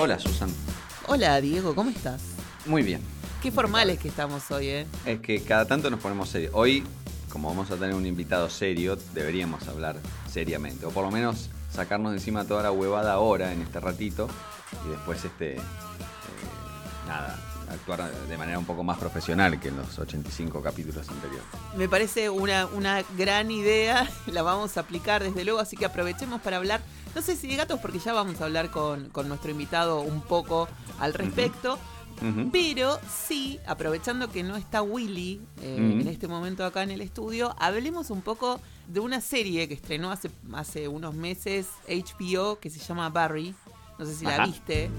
Hola, Susan. Hola, Diego, ¿cómo estás? Muy bien. Qué formales que estamos hoy, ¿eh? Es que cada tanto nos ponemos serios. Hoy, como vamos a tener un invitado serio, deberíamos hablar seriamente. O por lo menos sacarnos de encima toda la huevada ahora, en este ratito. Y después, este. Actuar de manera un poco más profesional que en los 85 capítulos anteriores. Me parece una, una gran idea, la vamos a aplicar desde luego, así que aprovechemos para hablar, no sé si de gatos, porque ya vamos a hablar con, con nuestro invitado un poco al respecto. Pero sí, aprovechando que no está Willy eh, en este momento acá en el estudio, hablemos un poco de una serie que estrenó hace, hace unos meses HBO que se llama Barry. No sé si la viste.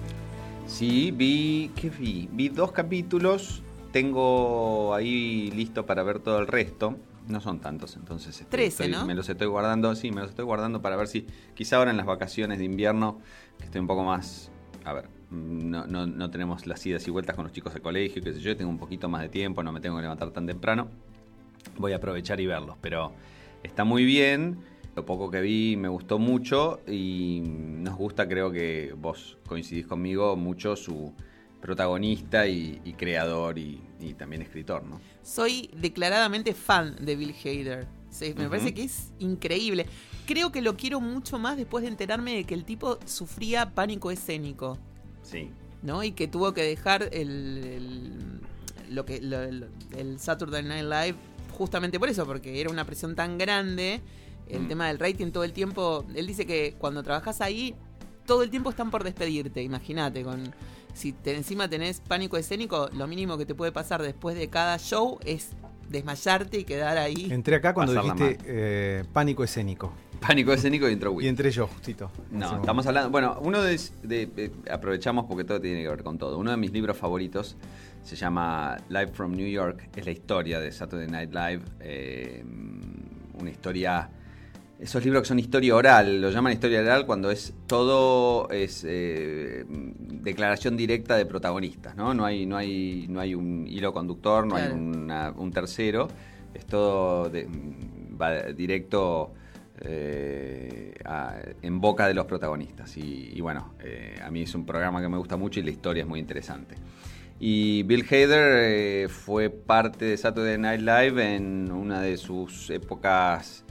Sí, vi. ¿Qué vi? Vi dos capítulos. Tengo ahí listo para ver todo el resto. No son tantos, entonces. estoy- ¿no? Me los estoy guardando, sí, me los estoy guardando para ver si. Quizá ahora en las vacaciones de invierno, que estoy un poco más. A ver, no, no, no tenemos las idas y vueltas con los chicos al colegio, qué sé yo, tengo un poquito más de tiempo, no me tengo que levantar tan temprano. Voy a aprovechar y verlos, pero está muy bien. Lo poco que vi me gustó mucho y nos gusta, creo que vos coincidís conmigo, mucho su protagonista y, y creador y, y también escritor, ¿no? Soy declaradamente fan de Bill Hader. Sí, me parece que es increíble. Creo que lo quiero mucho más después de enterarme de que el tipo sufría pánico escénico, Sí. ¿no? Y que tuvo que dejar el, el- lo que lo- el, el Saturday Night Live justamente por eso, porque era una presión tan grande. El Mm. tema del rating todo el tiempo. Él dice que cuando trabajas ahí, todo el tiempo están por despedirte. Imagínate, con si te, encima tenés pánico escénico, lo mínimo que te puede pasar después de cada show es desmayarte y quedar ahí. Entré acá cuando dijiste eh, pánico escénico. Pánico escénico y intro Y Wii. entré yo, justito. No, estamos momento. hablando. Bueno, uno de, de- de- Aprovechamos porque todo tiene que ver con todo. Uno de mis libros favoritos se llama Live from New York. Es la historia de Saturday Night Live. eh, una historia. Esos libros que son historia oral, lo llaman historia oral cuando es todo es eh, declaración directa de protagonistas, ¿no? No hay, no hay, no hay un hilo conductor, no hay una- un tercero. Es todo de- va directo eh, a- en boca de los protagonistas. Y, y bueno, eh, a mí es un programa que me gusta mucho y la historia es muy interesante. Y Bill Hader fue parte de Saturday Night Live en una de sus épocas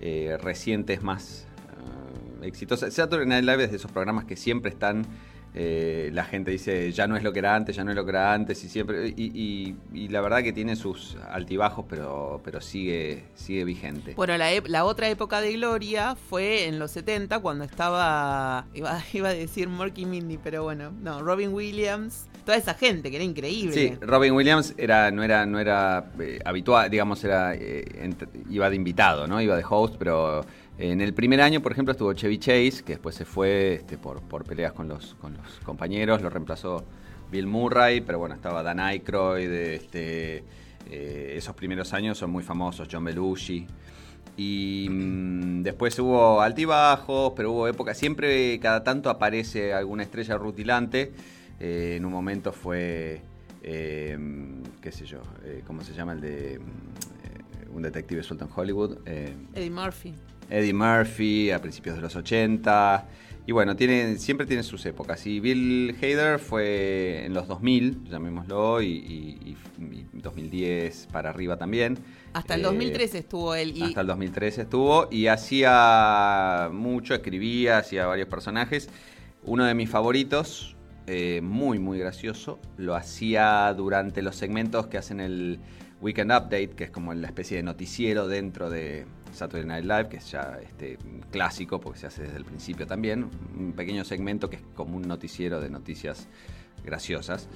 eh, recientes más eh, exitosas. Saturday Night Live es de esos programas que siempre están. Eh, la gente dice ya no es lo que era antes, ya no es lo que era antes y siempre y, y- y la verdad que tiene sus altibajos pero pero sigue sigue vigente. Bueno, la, la otra época de gloria fue en los 70 cuando estaba, iba, iba a decir Morky Mindy, pero bueno, no, Robin Williams, toda esa gente que era increíble. Sí, Robin Williams era, no era, no era eh, habitual, digamos, era eh, iba de invitado, ¿no? Iba de host, pero en el primer año, por ejemplo, estuvo Chevy Chase, que después se fue este, por, por peleas con los, con los compañeros, lo reemplazó Bill Murray, pero bueno, estaba Dan Aykroyd, este, eh, esos primeros años son muy famosos, John Belushi. Y mm, después hubo altibajos, pero hubo épocas. Siempre, cada tanto aparece alguna estrella rutilante. Eh, en un momento fue, eh, qué sé yo, ¿cómo se llama el de mm, un detective suelto en Hollywood? Eddie Murphy. Eddie Murphy a principios de los 80. Y bueno, tiene, siempre tiene sus épocas. Y Bill Hader fue en los 2000, llamémoslo, y, y- y- y 2010 para arriba también. Hasta el Eh, 2013 estuvo él y hasta el 2013 estuvo y hacía mucho, escribía, hacía varios personajes. Uno de mis favoritos, eh, muy, muy gracioso, lo hacía durante los segmentos que hacen el Weekend Update, que es como la especie de noticiero dentro de Saturday Night Live, que es ya este, clásico porque se hace desde el principio también. Un pequeño segmento que es como un noticiero de noticias graciosas.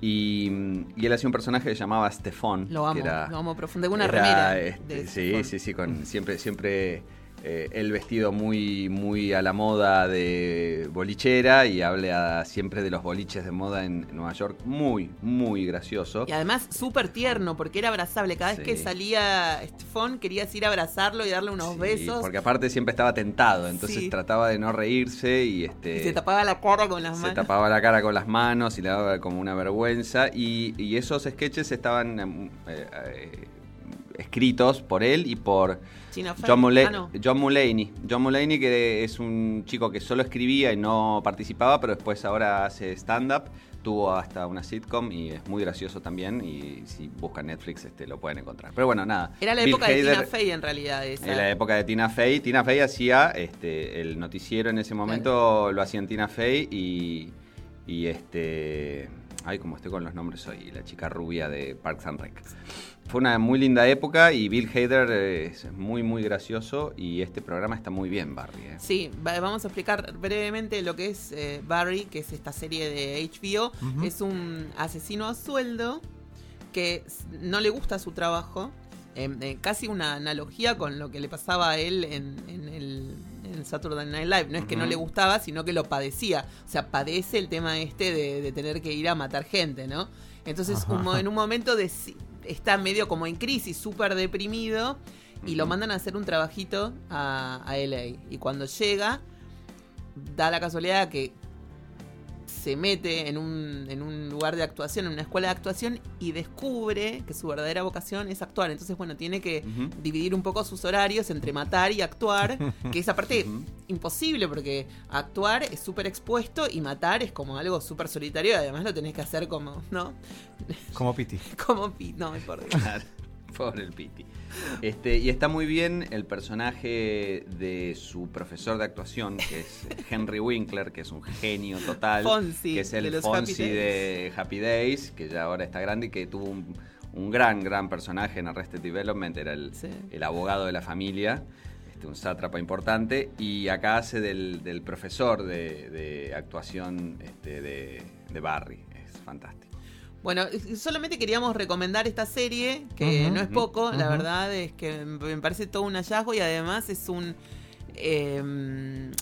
Y, y él hacía un personaje que se llamaba Stefan. lo amo, que era, lo amo profundo, una era, remera. este, sí, sí, sí, con siempre, siempre eh, el vestido muy, muy a la moda de bolichera y habla siempre de los boliches de moda en Nueva York. Muy, muy gracioso. Y además súper tierno, porque era abrazable. Cada vez que salía Stefan, querías ir a abrazarlo y darle unos Sí, besos. Porque aparte siempre estaba tentado, entonces Sí. trataba de no reírse y este. Y se tapaba la cara con las se manos. tapaba la cara con las manos y le daba como una vergüenza. Y, y esos sketches estaban em, eh, eh, escritos por él y por. John, Ah, no. John Mulaney. John Mulaney que es un chico que solo escribía y no participaba, pero después ahora hace stand-up. Tuvo hasta una sitcom y es muy gracioso también y si buscan Netflix este, lo pueden encontrar. Pero bueno, nada. Era la Bill época de Tina Fey en realidad. Esa. en la época de Tina Fey. Tina Fey hacía este, el noticiero en ese momento, lo hacían Tina Fey y, y este. Ay, como estoy con los nombres hoy, la chica rubia de Parks and Rec. Fue una muy linda época y Bill Hader es muy, muy gracioso y este programa está muy bien, Barry. eh. Sí, va- vamos a explicar brevemente lo que es eh, Barry, que es esta serie de HBO. Es un asesino a sueldo que no le gusta su trabajo. Eh, eh, casi una analogía con lo que le pasaba a él en, en el, en Saturday Night Live. No es que no le gustaba, sino que lo padecía. O sea, padece el tema este de, de tener que ir a matar gente, ¿no? Entonces, Ajá. un mo- en un momento deci- está medio como en crisis, súper deprimido, y lo mandan a hacer un trabajito a, a LA. Y cuando llega, da la casualidad que se mete en un, en un lugar de actuación, en una escuela de actuación, y descubre que su verdadera vocación es actuar. Entonces, bueno, tiene que dividir un poco sus horarios entre matar y actuar, que es aparte imposible porque actuar es súper expuesto y matar es como algo súper solitario y además lo tenés que hacer como, ¿no? Como Piti. Como, pi- no, por Dios. Claro, Pobre el Piti. Este, y está muy bien el personaje de su profesor de actuación, que es Henry Winkler, que es un genio total. Fonzie, que es de el los Fonzie Happy de Happy Days, que ya ahora está grande y que tuvo un, un gran, gran personaje en Arrested Development. Era el, Sí. el abogado de la familia. este, Un sátrapa importante. Y acá hace del, del profesor de, de actuación este, de, de Barry. Es fantástico. Bueno, solamente queríamos recomendar esta serie, que no es poco, la verdad es que me parece todo un hallazgo y además es un eh,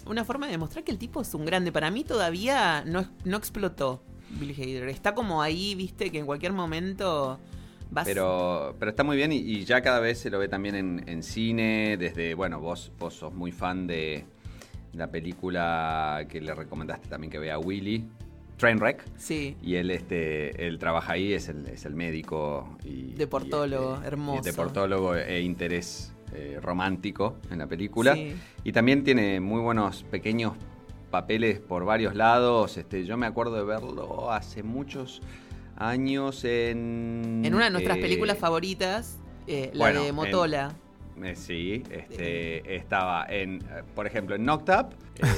una forma de demostrar que el tipo es un grande. Para mí todavía no, no explotó Bill Hader. Está como ahí, viste, que en cualquier momento vas... Pero, pero está muy bien y, y ya cada vez se lo ve también en, en cine, desde, bueno, vos, vos sos muy fan de la película que le recomendaste también que vea Willy, Trainwreck, Sí. y él, este, él trabaja ahí, es el, es el médico y... Deportólogo, y, este, hermoso. y deportólogo e interés eh, romántico en la película. Sí. Y también tiene muy buenos pequeños papeles por varios lados. Este, yo me acuerdo de verlo hace muchos años en... En una de nuestras eh, películas favoritas, eh, la bueno, de en- Motola. Eh, sí, este, estaba en, eh, por ejemplo, en Knocked Up.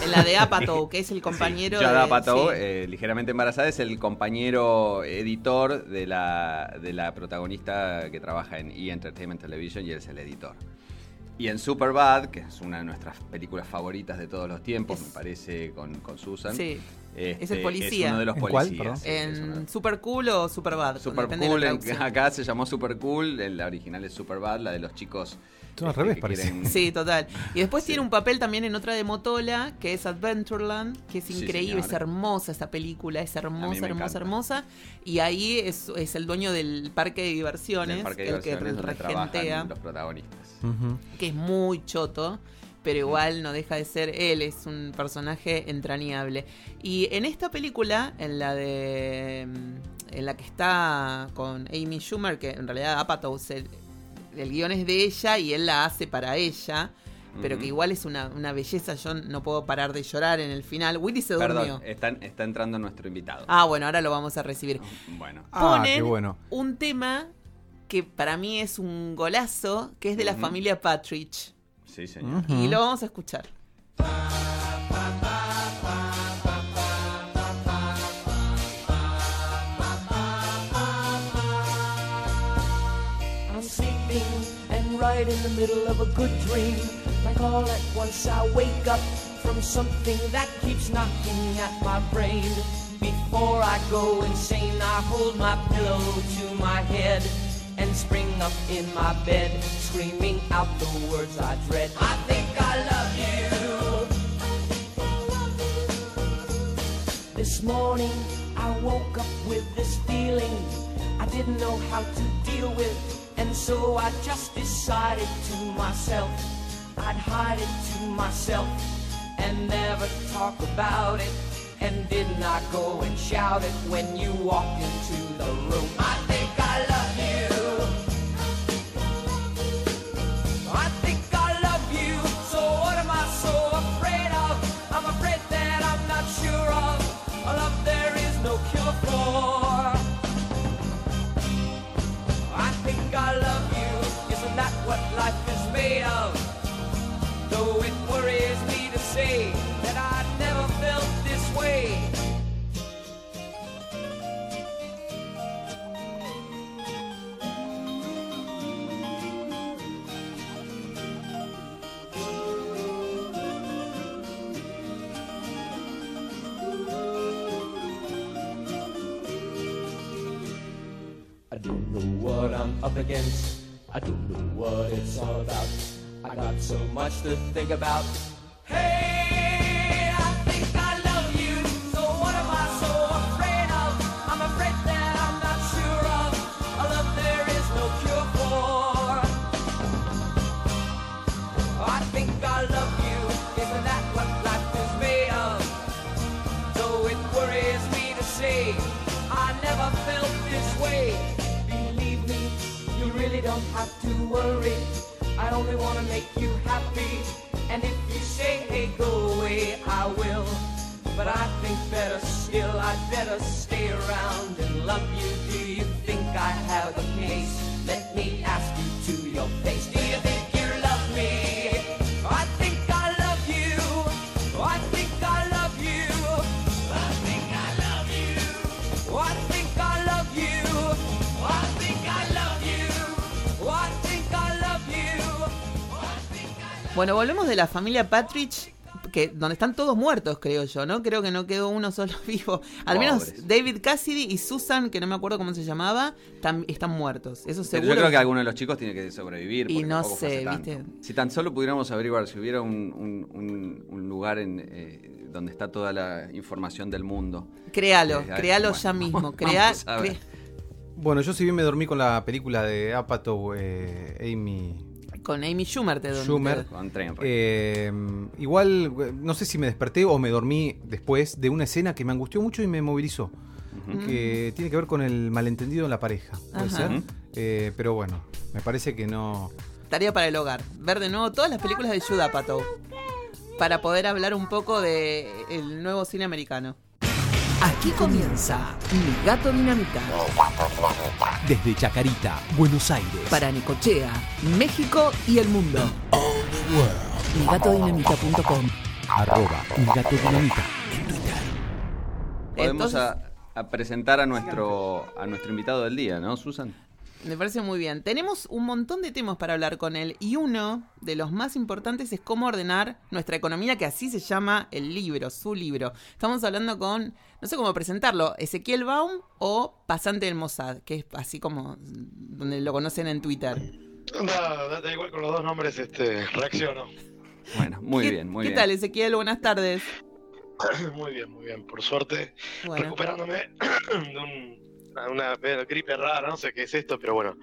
En la de Apatow, que es el compañero Sí, Judd de- Apatow, sí. eh, ligeramente embarazada, es el compañero editor de la, de la protagonista que trabaja en E! Entertainment Television y él es el editor. Y en Superbad, que es una de nuestras películas favoritas de todos los tiempos, Es- me parece, con, con Susan. Sí. este, es el policía. Es uno de los ¿En cuál, policías. En Super Cool o Super Bad. Super depende de la Cool, en- acá se llamó Super Cool, la original es Super Bad, la de los chicos. Todo al este, revés parece. quieren- Sí, total. Y después Sí. tiene un papel también en otra de Motola, que es Adventureland, que es Sí, increíble, es hermosa esa película, es hermosa, hermosa, encanta. hermosa. Y ahí es, es el dueño del parque de diversiones, el parque de el que regentea, los protagonistas. Que es muy choto. Pero igual no deja de ser él, es un personaje entrañable. Y en esta película, en la de. mm, En la que está con Amy Schumer, que en realidad Apatow, se- el guion es de ella y él la hace para ella. Pero que igual es una, una belleza, yo no puedo parar de llorar en el final. Willy se durmió. Perdón, están, está entrando nuestro invitado. Ah, bueno, ahora lo vamos a recibir. Bueno. Ah, Ponen qué bueno. un tema que para mí es un golazo, que es de la familia Patridge. Sí, señor. Y lo vamos a escuchar. Right in the middle of a good dream. Like all at once I wake up from something that keeps knocking at my brain. Before I go insane, I hold my pillow to my head and spring up in my bed, screaming out the words I dread. I think I love you. This morning I woke up with this feeling I didn't know how to deal with, and so I just decided to myself I'd hide it to myself and never talk about it. And did not go and shout it when you walked into the room. I I'm up against. I don't know what it's all about. I got so much to think about. Hey, I think better still, I'd better stay around and love you. Do you think I have a case? Let me ask you to your face. Do you think you love me? I think I love you. I think I love you. I think I love you. I think I love you. I think I love you. I think I love you. Bueno, volvemos de la familia Patridge, que donde están todos muertos, creo yo, ¿no? Creo que no quedó uno solo vivo. Al menos Pobres. David Cassidy y Susan, que no me acuerdo cómo se llamaba, tam- están muertos. Eso Pero seguro. yo creo que alguno de los chicos tiene que sobrevivir. Y porque no tampoco fue hace sé, tanto. ¿viste? Si tan solo pudiéramos averiguar si hubiera un, un- un- un lugar en, eh, donde está toda la información del mundo. Créalo, Eh, créalo bueno, ya mismo. vamos Crea, a ver. cre- Bueno, yo si bien me dormí con la película de Apatow, eh, Amy con Amy Schumer te dormiste. Schumer. Con Trainwreck. Eh, igual, no sé si me desperté o me dormí después de una escena que me angustió mucho y me movilizó. Que tiene que ver con el malentendido en la pareja. ¿Puede Ajá. ser? Eh, pero bueno, me parece que no. Tarea para el hogar. Ver de nuevo todas las películas de Judd Apatow. Para poder hablar un poco de el nuevo cine americano. Aquí comienza Mi Gato Dinamita Desde Chacarita, Buenos Aires. para Necochea, México y el mundo. MiGatoDinamita.com Arroba Mi Gato Dinamita en Twitter. Podemos Entonces- a, a presentar a nuestro, a nuestro invitado del día, ¿no, Susan? Me parece muy bien. Tenemos un montón de temas para hablar con él y uno de los más importantes es cómo ordenar nuestra economía, que así se llama el libro, su libro. Estamos hablando con, no sé cómo presentarlo, Ezequiel Baum o Pasante del Mossad, que es así como donde lo conocen en Twitter. Da igual con los dos nombres, este, reacciono. Bueno, muy ¿Qué- bien, muy ¿Qué bien. tal, Ezequiel? Buenas tardes. muy bien, muy bien. Por suerte, Bueno, recuperándome de un- una, una gripe rara, no sé qué es esto, pero bueno,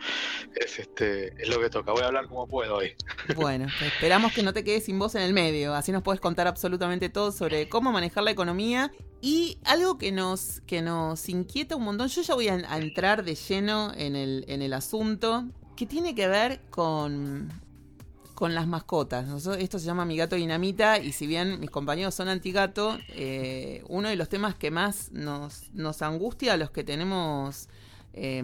es este, es lo que toca. Voy a hablar como puedo hoy. bueno, esperamos que no te quedes sin voz en el medio. Así nos puedes contar absolutamente todo sobre cómo manejar la economía y algo que nos, que nos inquieta un montón. Yo ya voy a, a entrar de lleno en el, en el asunto que tiene que ver con, con las mascotas. Esto se llama Mi Gato Dinamita y si bien mis compañeros son antigato, eh, uno de los temas que más nos, nos angustia a los que tenemos eh,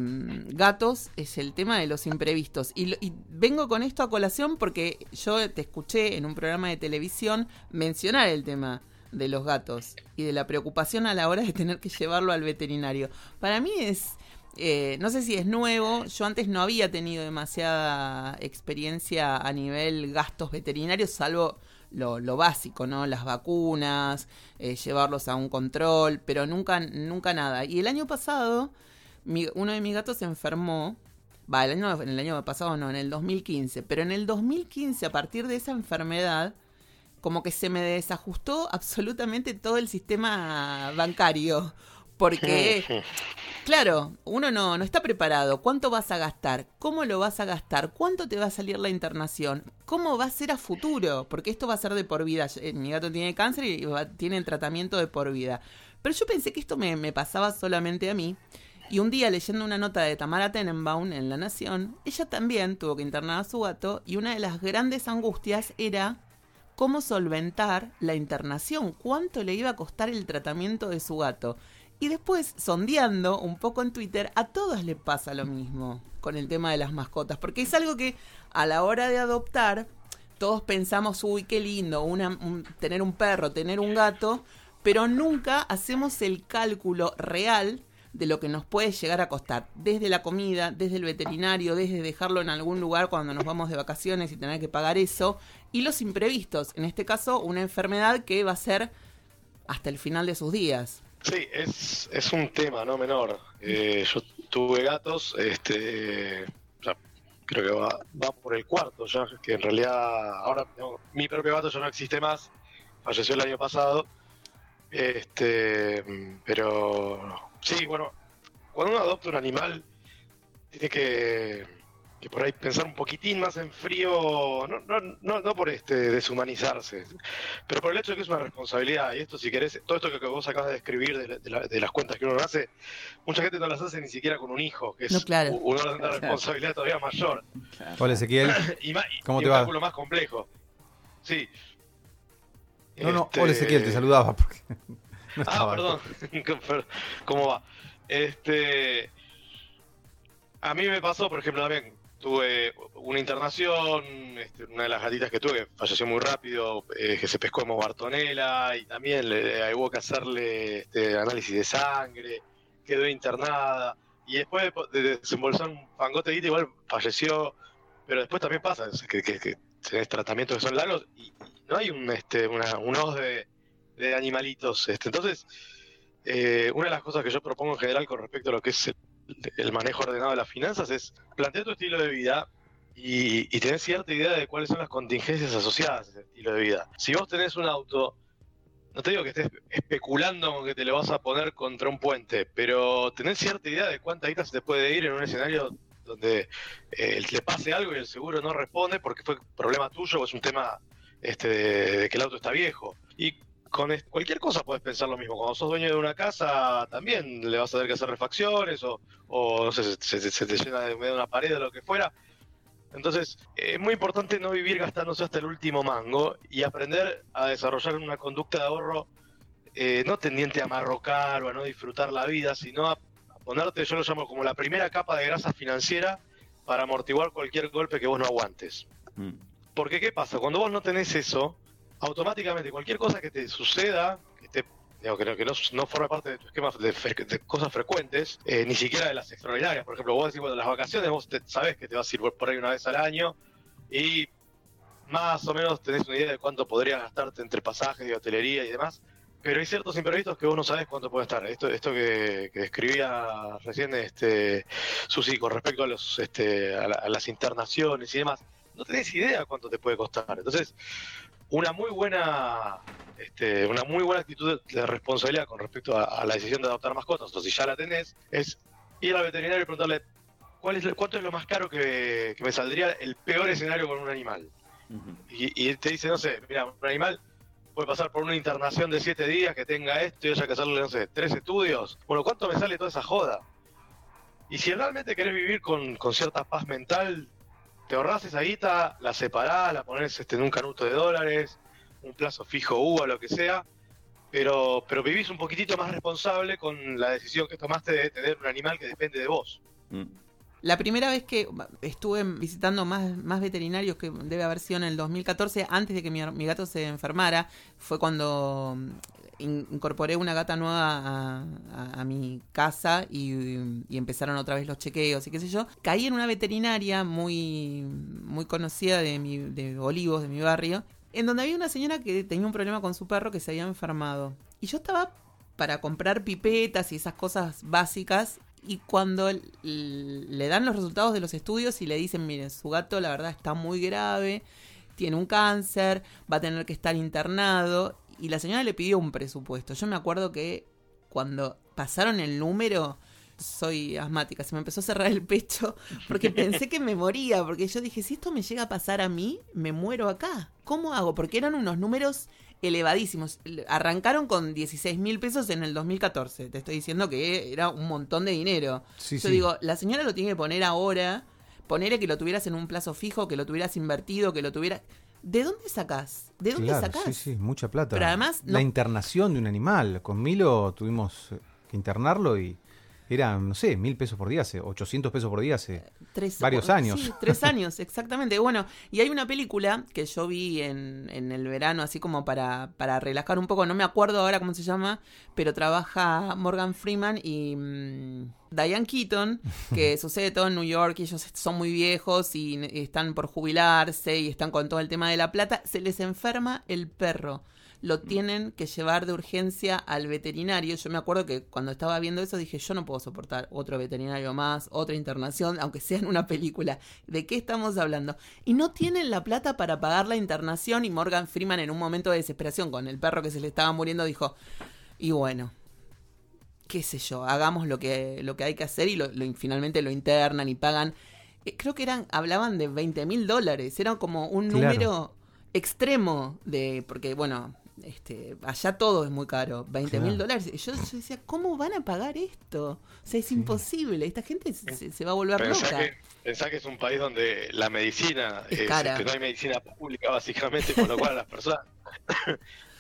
gatos es el tema de los imprevistos. Y, y vengo con esto a colación porque yo te escuché en un programa de televisión mencionar el tema de los gatos y de la preocupación a la hora de tener que llevarlo al veterinario. Para mí es, eh, no sé si es nuevo, yo antes no había tenido demasiada experiencia a nivel gastos veterinarios, salvo lo, lo básico, ¿no? Las vacunas, eh, llevarlos a un control, pero nunca, nunca nada. Y el año pasado, mi- uno de mis gatos se enfermó. Va, el año, en el año pasado no, en el 2015. Pero en el 2015, a partir de esa enfermedad, como que se me desajustó absolutamente todo el sistema bancario. Porque, claro, uno no, no está preparado. ¿Cuánto vas a gastar? ¿Cómo lo vas a gastar? ¿Cuánto te va a salir la internación? ¿Cómo va a ser a futuro? Porque esto va a ser de por vida. Eh, Mi gato tiene cáncer y va- tiene tratamiento de por vida. Pero yo pensé que esto me, me pasaba solamente a mí. Y un día leyendo una nota de Tamara Tenenbaum en La Nación, ella también tuvo que internar a su gato y una de las grandes angustias era cómo solventar la internación, cuánto le iba a costar el tratamiento de su gato. Y después, sondeando un poco en Twitter, a todas le pasa lo mismo con el tema de las mascotas, porque es algo que a la hora de adoptar, todos pensamos, uy, qué lindo, una- un- tener un perro, tener un gato, pero nunca hacemos el cálculo real de lo que nos puede llegar a costar, desde la comida, desde el veterinario, desde dejarlo en algún lugar cuando nos vamos de vacaciones y tener que pagar eso, y los imprevistos, en este caso una enfermedad que va a ser hasta el final de sus días. Sí, es, es un tema no menor. Eh, yo tuve gatos, este, creo que va, va por el cuarto ya, que en realidad ahora mi propio gato ya no existe más, falleció el año pasado. Este, pero sí, bueno, cuando uno adopta un animal, tiene que, que por ahí pensar un poquitín más en frío, no, no, no, no por este deshumanizarse, pero por el hecho de que es una responsabilidad. Y esto, si querés, todo esto que vos acabas de describir de, la- de la- de las cuentas que uno hace, mucha gente no las hace ni siquiera con un hijo, que es No, claro. una, responsabilidad todavía mayor. Hola Ezequiel. Y, más, ¿Cómo y te un va? cálculo más complejo. Sí. No, no, Este- hola Ezequiel, te saludaba porque no Ah, perdón. ¿Cómo va? Este. A mí me pasó, por ejemplo, también tuve una internación, este, una de las gatitas que tuve falleció muy rápido, eh, que se pescó como Bartonella, y también le, hubo que hacerle este, análisis de sangre, quedó internada, y después de, de desembolsar un fangote de guita, igual falleció, pero después también pasa, que, que, que tenés tratamientos que son largos y, y no hay un, este, una, un de, de animalitos. Este. Entonces, eh, una de las cosas que yo propongo en general con respecto a lo que es el, el manejo ordenado de las finanzas es plantear tu estilo de vida y, y tener cierta idea de cuáles son las contingencias asociadas a ese estilo de vida. Si vos tenés un auto, no te digo que estés especulando con que te lo vas a poner contra un puente, pero tenés cierta idea de cuánta guita se te puede ir en un escenario donde eh, le pase algo y el seguro no responde porque fue problema tuyo o es un tema este, de, de que el auto está viejo. Y con cualquier cosa puedes pensar lo mismo. Cuando sos dueño de una casa, también le vas a tener que hacer refacciones o, o no sé, se, se- se te llena de una pared o lo que fuera. Entonces, es muy importante no vivir gastándose hasta el último mango y aprender a desarrollar una conducta de ahorro eh, no tendiente a marrocar o a no disfrutar la vida, sino a, a ponerte, yo lo llamo como la primera capa de grasa financiera para amortiguar cualquier golpe que vos no aguantes. Mm. Porque ¿qué pasa? Cuando vos no tenés eso, automáticamente cualquier cosa que te suceda, que, te, digo, que, no, que no, forme parte de tu esquema de, cosas frecuentes, eh, ni siquiera de las extraordinarias. Por ejemplo, vos decís, bueno, las vacaciones vos te, sabés que te vas a ir por- por ahí una vez al año y más o menos tenés una idea de cuánto podrías gastarte entre pasajes y hotelería y demás. Pero hay ciertos imprevistos que vos no sabés cuánto puede estar. Esto, esto que, que describía recién este, Susi con respecto a, los, este, a, la- a las internaciones y demás, no tenés idea cuánto te puede costar. Entonces, una muy buena este, una muy buena actitud de, responsabilidad con respecto a, a la decisión de adoptar mascotas, o si ya la tenés, es ir al veterinario y preguntarle cuál es cuánto es lo más caro que, que me saldría el peor escenario con un animal. Y, te dice, no sé, mira, un animal puede pasar por una internación de siete días, que tenga esto y haya que hacerle, no sé, tres estudios. Bueno, ¿cuánto me sale toda esa joda? Y si realmente querés vivir con, con cierta paz mental, te ahorrás esa guita, la separás, la pones este, en un canuto de dólares, un plazo fijo UVA, lo que sea, pero, pero vivís un poquitito más responsable con la decisión que tomaste de tener un animal que depende de vos. Mm. La primera vez que estuve visitando más, más veterinarios, que debe haber sido en el 2014, antes de que mi, mi gato se enfermara, fue cuando in- incorporé una gata nueva a, mi casa y, y empezaron otra vez los chequeos y qué sé yo. Caí en una veterinaria muy, muy conocida de, mi, de Olivos, de mi barrio, en donde había una señora que tenía un problema con su perro que se había enfermado. Y yo estaba para comprar pipetas y esas cosas básicas. Y cuando le dan los resultados de los estudios y le dicen, miren, su gato la verdad está muy grave, tiene un cáncer, va a tener que estar internado. Y la señora le pidió un presupuesto. Yo me acuerdo que cuando pasaron el número, soy asmática, se me empezó a cerrar el pecho porque pensé que me moría, porque yo dije, si esto me llega a pasar a mí, me muero acá. ¿Cómo hago? Porque eran unos números elevadísimos. Arrancaron con 16 mil pesos en el 2014. Te estoy diciendo que era un montón de dinero. Sí, yo sí. digo, la señora lo tiene que poner ahora, ponerle que lo tuvieras en un plazo fijo, que lo tuvieras invertido, que lo tuvieras... ¿De dónde sacás? ¿De dónde Claro, sacás? sí, sí, mucha plata. Pero además La internación de un animal. Con Milo tuvimos que internarlo y eran, no sé, mil pesos por día, hace 800 pesos por día hace Tres, varios sí, años. tres años, exactamente. Bueno, y hay una película que yo vi en, en el verano, así como para, para relajar un poco, no me acuerdo ahora cómo se llama, pero trabaja Morgan Freeman y mm, Diane Keaton, que sucede todo en New York, y ellos son muy viejos y están por jubilarse y están con todo el tema de la plata, se les enferma el perro. Lo tienen que llevar de urgencia al veterinario. Yo me acuerdo que cuando estaba viendo eso dije, yo no puedo soportar otro veterinario más, otra internación, aunque sea en una película. ¿De qué estamos hablando? Y no tienen la plata para pagar la internación y Morgan Freeman en un momento de desesperación con el perro que se le estaba muriendo dijo, y bueno, qué sé yo, hagamos lo que, lo que hay que hacer y lo, lo- finalmente lo internan y pagan. eh, Creo que eran, hablaban de 20 mil dólares, era como un Claro. número extremo de, porque bueno, este, allá todo es muy caro, 20 mil Claro. dólares. Yo, yo decía, ¿cómo van a pagar esto? O sea, es imposible, esta gente se, se va a volver loca. que, pensá que es un país donde la medicina, Es es, cara. este, no hay medicina pública básicamente, con lo cual las personas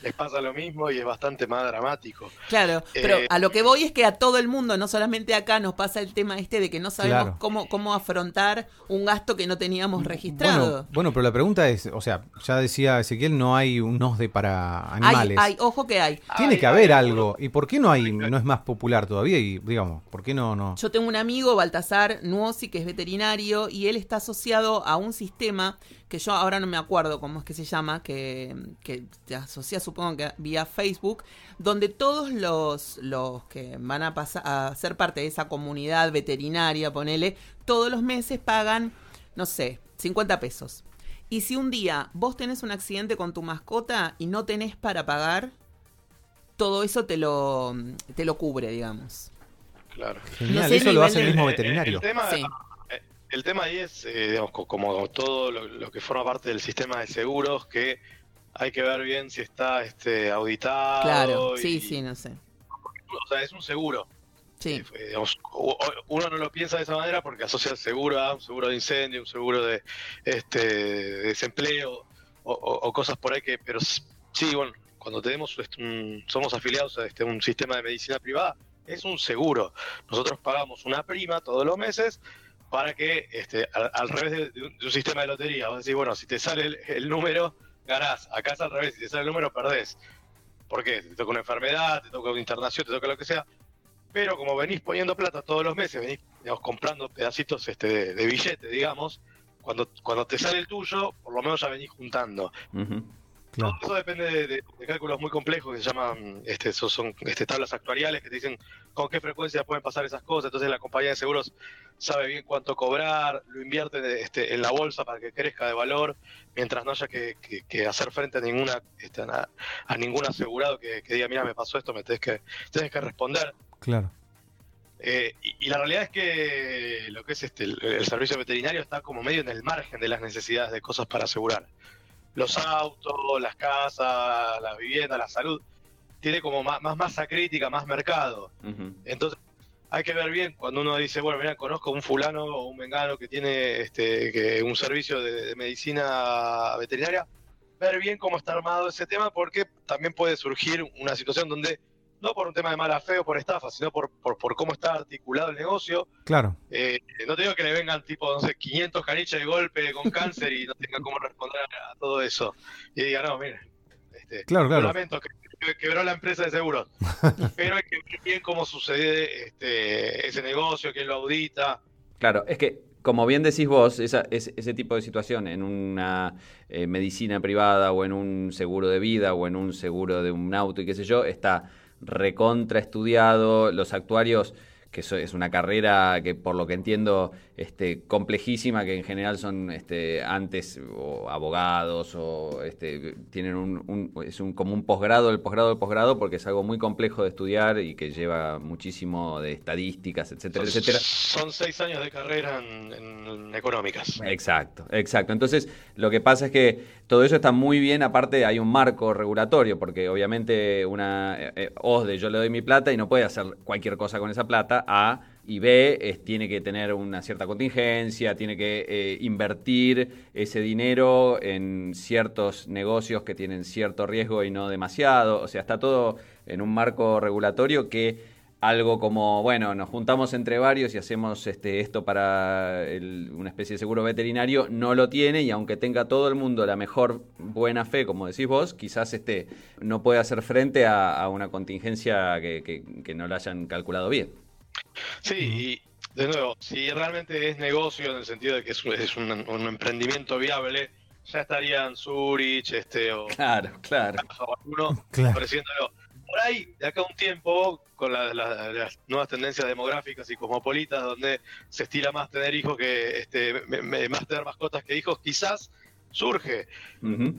les pasa lo mismo y es bastante más dramático. Claro, pero Eh, a lo que voy es que a todo el mundo, no solamente acá, nos pasa el tema este de que no sabemos Claro. cómo, cómo afrontar un gasto que no teníamos registrado. Bueno, bueno, pero la pregunta es, o sea, ya decía Ezequiel, no hay un OSDE para animales. hay, ojo que hay. Tiene Hay- que haber hay algo. ¿Y por qué no hay, no es más popular todavía? Y digamos, ¿por qué no, no? Yo tengo un amigo, Baltasar Nuosi, que es veterinario, y él está asociado a un sistema que yo ahora no me acuerdo cómo es que se llama, que, que te asocia, supongo que vía Facebook, donde todos los, los que van a pasar a ser parte de esa comunidad veterinaria, ponele, todos los meses pagan, no sé, 50 pesos. Y si un día vos tenés un accidente con tu mascota y no tenés para pagar, todo eso te lo, te lo cubre, digamos. Claro. Genial, no sé eso lo hace el mismo Eh, veterinario. El tema, Sí. eh, el tema ahí es, eh, digamos, co- como todo lo, lo que forma parte del sistema de seguros, que hay que ver bien si está este, auditado. Claro, y- sí, sí, no sé. O sea, es un seguro. Sí. Eh, digamos, uno no lo piensa de esa manera porque asocia el seguro a un seguro de incendio, un seguro de, este, de desempleo o, o- o cosas por ahí que, pero sí, bueno, cuando tenemos este, un- somos afiliados a este, un sistema de medicina privada, es un seguro. Nosotros pagamos una prima todos los meses para que, este, al, al revés de, de un, de un sistema de lotería, vos decís, bueno, si te sale el, el número, ganás. Acá es al revés, si te sale el número, perdés. ¿Por qué? Te toca una enfermedad, te toca una internación, te toca lo que sea. Pero como venís poniendo plata todos los meses, venís digamos, comprando pedacitos este, de, de billete, digamos, cuando, cuando te sale el tuyo, por lo menos ya venís juntando. Ujú. Claro. Todo eso depende de, de- de cálculos muy complejos que se llaman, este, son este, tablas actuariales que te dicen con qué frecuencia pueden pasar esas cosas. Entonces la compañía de seguros sabe bien cuánto cobrar, lo invierte este, en la bolsa para que crezca de valor, mientras no haya que, que- que hacer frente a ninguna este, a, a ningún asegurado que, que diga, mira, me pasó esto, me tenés que, tenés que responder. Claro. Eh, y, y la realidad es que lo que es este el, el servicio veterinario está como medio en el margen de las necesidades de cosas para asegurar. Los autos, las casas, las viviendas, la salud, tiene como más, más masa crítica, más mercado. Entonces, hay que ver bien cuando uno dice, bueno, mira, conozco un fulano o un vengano que tiene este, que un servicio de, de medicina veterinaria, ver bien cómo está armado ese tema, porque también puede surgir una situación donde, no por un tema de mala fe o por estafa, sino por, por, por cómo está articulado el negocio, Claro. eh, no te digo que le vengan tipo, no sé, 500 caniches de golpe con cáncer y no tengan cómo responder a, todo eso. Y digan, no, mire, este, Claro, claro. lamento, que, que- quebró la empresa de seguros. Pero hay que ver bien cómo sucede este, ese negocio, quién lo audita. Claro, es que, como bien decís vos, esa, es- ese tipo de situación en una eh, medicina privada o en un seguro de vida o en un seguro de un auto y qué sé yo, está recontra estudiado. Los actuarios, que es una carrera que por lo que entiendo este, complejísima, que en general son este, antes o abogados o este, tienen un, un- es un, como un posgrado, el posgrado del posgrado, porque es algo muy complejo de estudiar y que lleva muchísimo de estadísticas, etcétera, Son, etcétera. son seis años de carrera en, en económicas. Exacto, exacto. Entonces, lo que pasa es que todo eso está muy bien, aparte hay un marco regulatorio, porque obviamente una eh, eh, OSDE, yo le doy mi plata y no puede hacer cualquier cosa con esa plata, A, y B, es- tiene que tener una cierta contingencia, tiene que eh, invertir ese dinero en ciertos negocios que tienen cierto riesgo y no demasiado, o sea, está todo en un marco regulatorio que algo como, bueno, nos juntamos entre varios y hacemos este, esto para una especie de seguro veterinario, no lo tiene y aunque tenga todo el mundo la mejor buena fe, como decís vos, quizás este, no puede hacer frente a, una contingencia que no la hayan calculado bien. Sí, y de nuevo, si realmente es negocio en el sentido de que es, un, es un- un emprendimiento viable, ya estarían Zurich, este, o Claro, claro. alguno Claro. ofreciéndolo. Por ahí, de acá a un tiempo, con la- la- las nuevas tendencias demográficas y cosmopolitas, donde se estila más tener hijos que, este, me- me- más tener mascotas que hijos, quizás surge.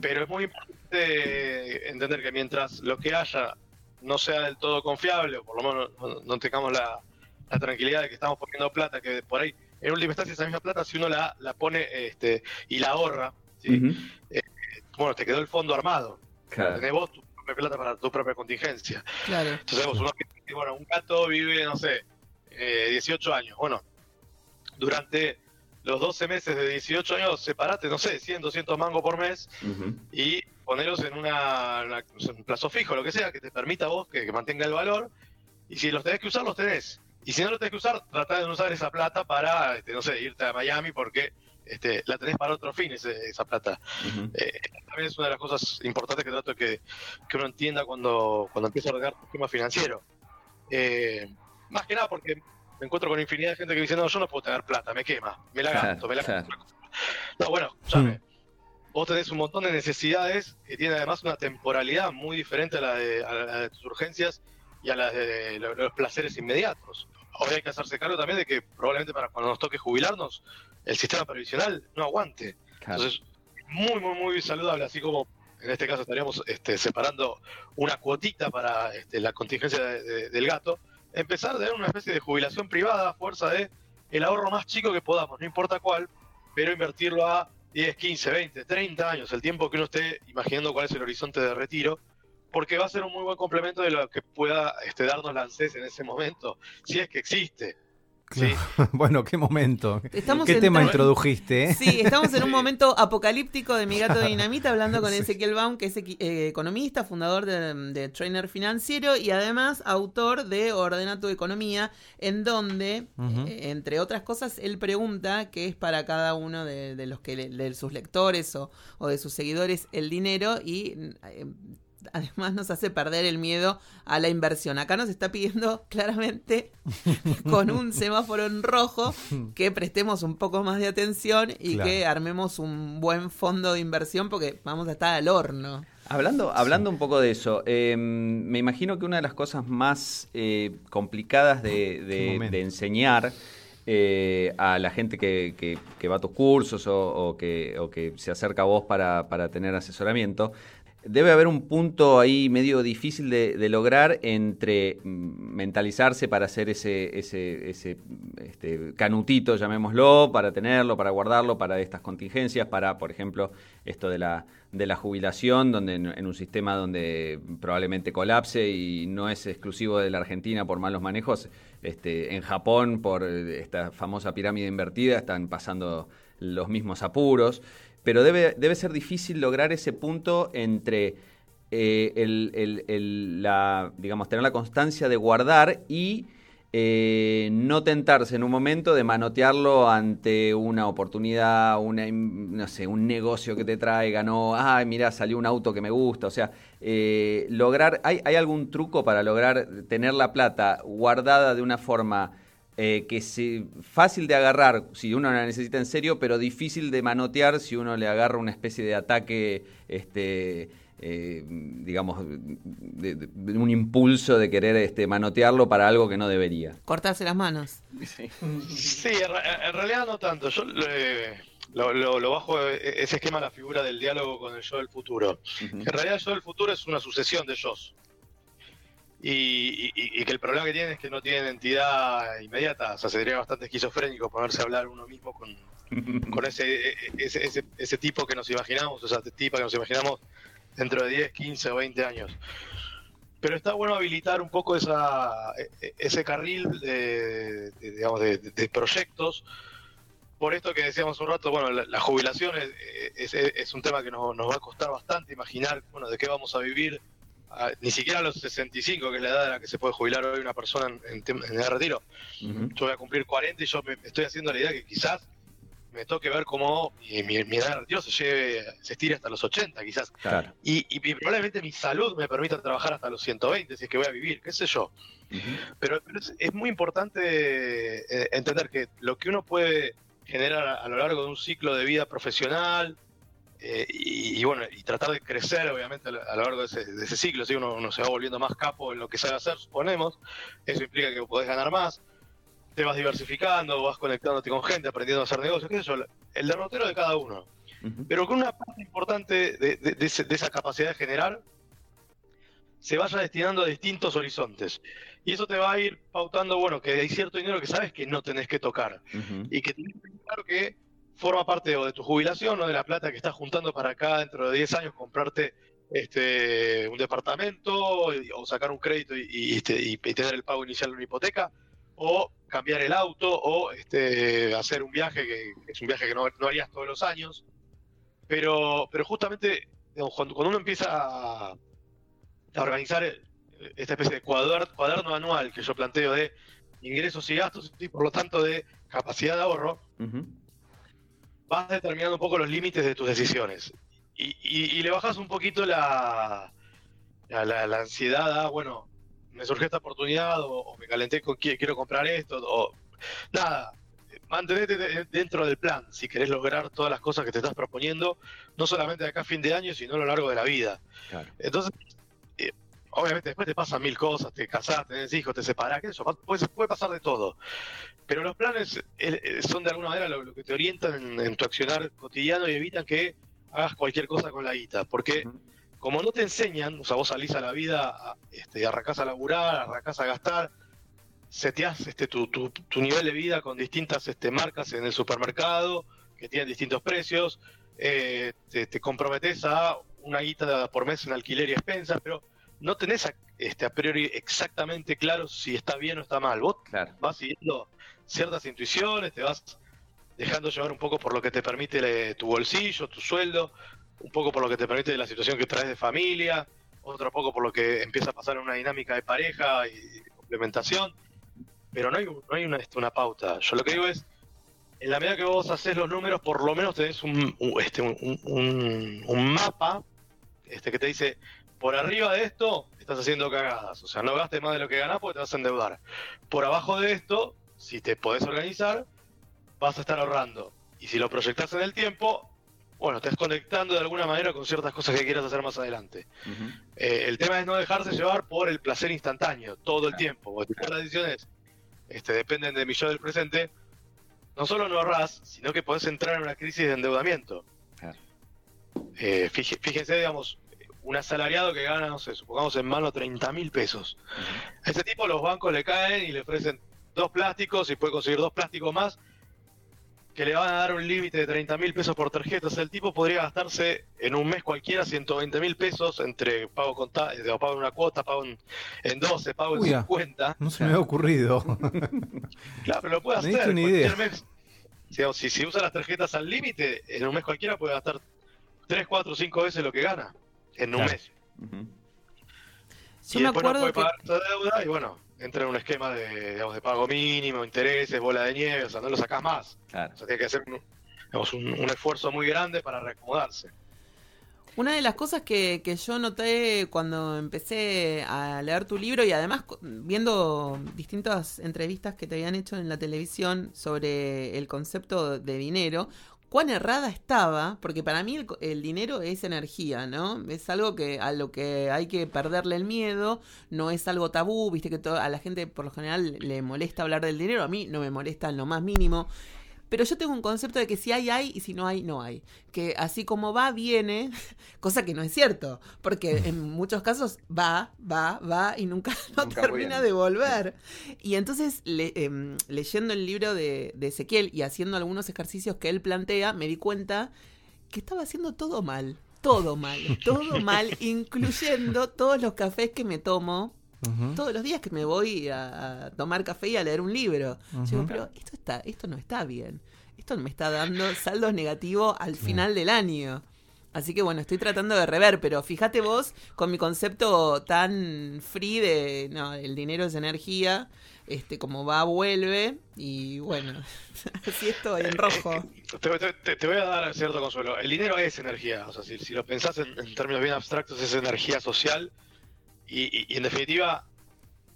Pero es muy importante entender que mientras lo que haya no sea del todo confiable, o por lo menos no, no tengamos la, la tranquilidad de que estamos poniendo plata, que por ahí, en última instancia, esa misma plata, si uno la, la pone este, y la ahorra, ¿sí? Ujú. bueno, te quedó el fondo armado. Claro. Tenés vos tu propia plata para tu propia contingencia. Claro. Entonces, vos, uno que- bueno, un gato vive, no sé, eh, 18 años. Bueno, durante los 12 meses de 18 años, separate, no sé, 100, 200 mangos por mes y ponerlos en una, un plazo fijo, lo que sea, que te permita a vos que, que mantenga el valor. Y si los tenés que usar, los tenés. Y si no los tenés que usar, tratá de no usar esa plata para, este, no sé, irte a Miami porque este, la tenés para otros fines, eh, esa plata. Eh, también es una de las cosas importantes que trato de que, que uno entienda cuando, cuando empieza a arreglar tu esquema financiero. Eh, más que nada porque me encuentro con infinidad de gente que dice, no, yo no puedo tener plata, me quema, me la gasto, me la gasto. No, bueno, escuchame. Vos tenés un montón de necesidades que tienen además una temporalidad muy diferente a la de, a la de tus urgencias y a la de lo- los placeres inmediatos. Hoy hay que hacerse cargo también de que probablemente para cuando nos toque jubilarnos, el sistema previsional no aguante. Claro. Entonces, muy, muy, muy saludable, así como en este caso estaríamos este, separando una cuotita para este, la contingencia de- de- del gato, empezar a tener una especie de jubilación privada a fuerza de el ahorro más chico que podamos, no importa cuál, pero invertirlo a 10, 15, 20, 30 años, el tiempo que uno esté imaginando cuál es el horizonte de retiro, porque va a ser un muy buen complemento de lo que pueda este, darnos la ANSES en ese momento, si es que existe. ¿sí? bueno, qué momento. Estamos ¿Qué tema introdujiste? eh? Sí, estamos en un momento apocalíptico de Mi Gato Dinamita, hablando con Ezequiel Baum, que es equi- eh, economista, fundador de, de Trainer Financiero y además autor de Ordena tu Economía, en donde, eh, entre otras cosas, él pregunta qué es para cada uno de, de los que le- de sus lectores o, o de sus seguidores el dinero y eh, además nos hace perder el miedo a la inversión. Acá nos está pidiendo claramente con un semáforo en rojo que prestemos un poco más de atención y Claro. que armemos un buen fondo de inversión porque vamos a estar al horno. Hablando, hablando un poco de eso, eh, me imagino que una de las cosas más eh, complicadas de, de enseñar eh, a la gente que, que- que va a tus cursos o, o que, o que se acerca a vos para, para tener asesoramiento, debe haber un punto ahí medio difícil de, lograr entre mm, mentalizarse para hacer ese, ese, ese este, canutito, llamémoslo, para tenerlo, para guardarlo, para estas contingencias, para, por ejemplo, esto de la, de la jubilación, donde en, un sistema donde probablemente colapse y no es exclusivo de la Argentina por malos manejos, este, en Japón por esta famosa pirámide invertida están pasando los mismos apuros pero debe, debe ser difícil lograr ese punto entre eh, el, el- el- la, digamos, tener la constancia de guardar y eh, no tentarse en un momento de manotearlo ante una oportunidad, una, no sé, un negocio que te traiga, no, ay, mira, salió un auto que me gusta, o sea, eh, lograr, ¿hay, ¿hay algún truco para lograr tener la plata guardada de una forma eh, que se, fácil de agarrar si uno la necesita en serio, pero difícil de manotear si uno le agarra una especie de ataque, este, eh, digamos, de, de- de un impulso de querer este, manotearlo para algo que no debería. Cortarse las manos. Sí, en, re- en realidad no tanto. Yo eh, lo, lo- lo bajo eh, ese esquema a la figura del diálogo con el yo del futuro. En realidad el yo del futuro es una sucesión de yos. Y, y- y que el problema que tienen es que no tienen entidad inmediata. O sea, sería bastante esquizofrénico ponerse a hablar uno mismo con, con ese, ese, ese, ese tipo que nos imaginamos, o esa tipa que nos imaginamos dentro de 10, 15 o 20 años. Pero está bueno habilitar un poco esa, e- ese carril de, de- digamos, de, de proyectos. Por esto que decíamos un rato, bueno, la, la jubilación es, es- es un tema que nos, nos va a costar bastante imaginar, bueno, de qué vamos a vivir, a- ni siquiera a los 65, que es la edad a la que se puede jubilar hoy una persona en, en, en edad de retiro. Yo voy a cumplir 40 y yo me estoy haciendo la idea que quizás me toque ver cómo mi, mi, mi edad de retiro se, lleve, se estire hasta los 80, quizás. Claro. Y, y probablemente mi salud me permita trabajar hasta los 120, si es que voy a vivir, qué sé yo. Pero, pero es, es muy importante eh, entender que lo que uno puede generar a, a lo largo de un ciclo de vida profesional eh, y, y bueno, y tratar de crecer, obviamente, a lo largo de ese, de ese ciclo. Si uno, uno se va volviendo más capo en lo que sabe hacer, suponemos, eso implica que podés ganar más, te vas diversificando, vas conectándote con gente, aprendiendo a hacer negocios, qué sé yo, el derrotero de cada uno. Pero con una parte importante de, de- de ese- de esa capacidad de generar, se vaya destinando a distintos horizontes. Y eso te va a ir pautando, bueno, que hay cierto dinero que sabes que no tenés que tocar y que tenés que tener claro que forma parte o de tu jubilación o de la plata que estás juntando para acá dentro de 10 años comprarte este un departamento o sacar un crédito y, este, y- tener el pago inicial de una hipoteca o cambiar el auto o este hacer un viaje que, es un viaje que no, no harías todos los años pero pero justamente cuando, cuando uno empieza a, organizar esta especie de cuader- cuaderno anual que yo planteo de ingresos y gastos y por lo tanto de capacidad de ahorro. Vas determinando un poco los límites de tus decisiones. Y, y- y le bajas un poquito la, la, la- la ansiedad a, bueno, me surgió esta oportunidad o, o me calenté con qui- quiero comprar esto, o nada. Mantenete de- dentro del plan si querés lograr todas las cosas que te estás proponiendo, no solamente de acá a fin de año, sino a lo largo de la vida. Claro. Entonces, eh, obviamente después te pasan mil cosas, te casás, tenés hijos, te separás, que eso, puede, puede pasar de todo. Pero los planes eh, eh, son de alguna manera lo, que te orientan en, tu accionar cotidiano y evitan que hagas cualquier cosa con la guita. Porque como no te enseñan, o sea, vos salís a la vida, este, arrancás a laburar, arrancás a gastar, seteás este, tu, tu, tu nivel de vida con distintas este, marcas en el supermercado, que tienen distintos precios, eh, te, te comprometes a una guita por mes en alquiler y expensas, pero no tenés a, este, a priori exactamente claro si está bien o está mal. Vos Claro. vas siguiendo ciertas intuiciones, te vas dejando llevar un poco por lo que te permite le- tu bolsillo, tu sueldo, un poco por lo que te permite la situación que traes de familia, otro poco por lo que empieza a pasar en una dinámica de pareja y complementación, pero no hay, no hay una, este, una pauta. Yo lo que digo es, en la medida que vos haces los números, por lo menos tenés un, este, un- un mapa este, que te dice, por arriba de esto estás haciendo cagadas, o sea, no gastes más de lo que ganás porque te vas a endeudar. Por abajo de esto, si te podés organizar, vas a estar ahorrando. Y si lo proyectás en el tiempo, bueno, te estás conectando de alguna manera con ciertas cosas que quieras hacer más adelante. Eh, el tema es no dejarse llevar por el placer instantáneo todo el Claro. tiempo, porque todas las decisiones este, dependen de mi yo del presente. No solo no ahorrás, sino que podés entrar en una crisis de endeudamiento. Claro. Eh, fíje- fíjense, digamos, un asalariado que gana, no sé, supongamos en mano 30 mil pesos. A ese tipo los bancos le caen y le ofrecen dos plásticos y puede conseguir dos plásticos más que le van a dar un límite de 30 mil pesos por tarjeta. O sea, el tipo podría gastarse en un mes cualquiera 120 mil pesos entre pago conta eh, pago en una cuota, pago en, en 12, pago en Uy, ah. 50. No se me había ocurrido. Claro, pero lo puede Me hacer. una cualquier idea. mes. Digamos, si, si usa las tarjetas al límite, en un mes cualquiera puede gastar 3, 4, 5 veces lo que gana en un Claro. mes. Ujú. Yo y me después no acuerdo puede que pagar esa deuda y bueno, entra en un esquema de, digamos, de pago mínimo, intereses, bola de nieve, o sea, no lo sacás más. Claro. O sea, tiene que hacer un, digamos, un, un esfuerzo muy grande para reacomodarse. Una de las cosas que, que yo noté cuando empecé a leer tu libro y además viendo distintas entrevistas que te habían hecho en la televisión sobre el concepto de dinero, cuán errada estaba, porque para mí el, el dinero es energía, ¿no? Es algo que a lo que hay que perderle el miedo, no es algo tabú, viste que a la gente por lo general le molesta hablar del dinero, a mí no me molesta en lo más mínimo. Pero yo tengo un concepto de que si hay, hay, y si no hay, no hay. Que así como va, viene, cosa que no es cierto, porque en muchos casos va, va, va y nunca, no Nunca termina de volver. Y entonces, le- em, leyendo el libro de, de Ezequiel y haciendo algunos ejercicios que él plantea, me di cuenta que estaba haciendo todo mal. Todo mal, todo mal, incluyendo todos los cafés que me tomo Todos los días que me voy a, a tomar café y a leer un libro. Digo, pero esto está, esto no está bien. Esto me está dando saldos negativos al final del año. Así que bueno, estoy tratando de rever, pero fíjate vos con mi concepto tan free de no, el dinero es energía, este como va, vuelve, y bueno, si estoy en rojo. Te, te- te- te voy a dar cierto consuelo. El dinero es energía. O sea, si, si lo pensás en, en términos bien abstractos, es energía social. Y, y- y en definitiva,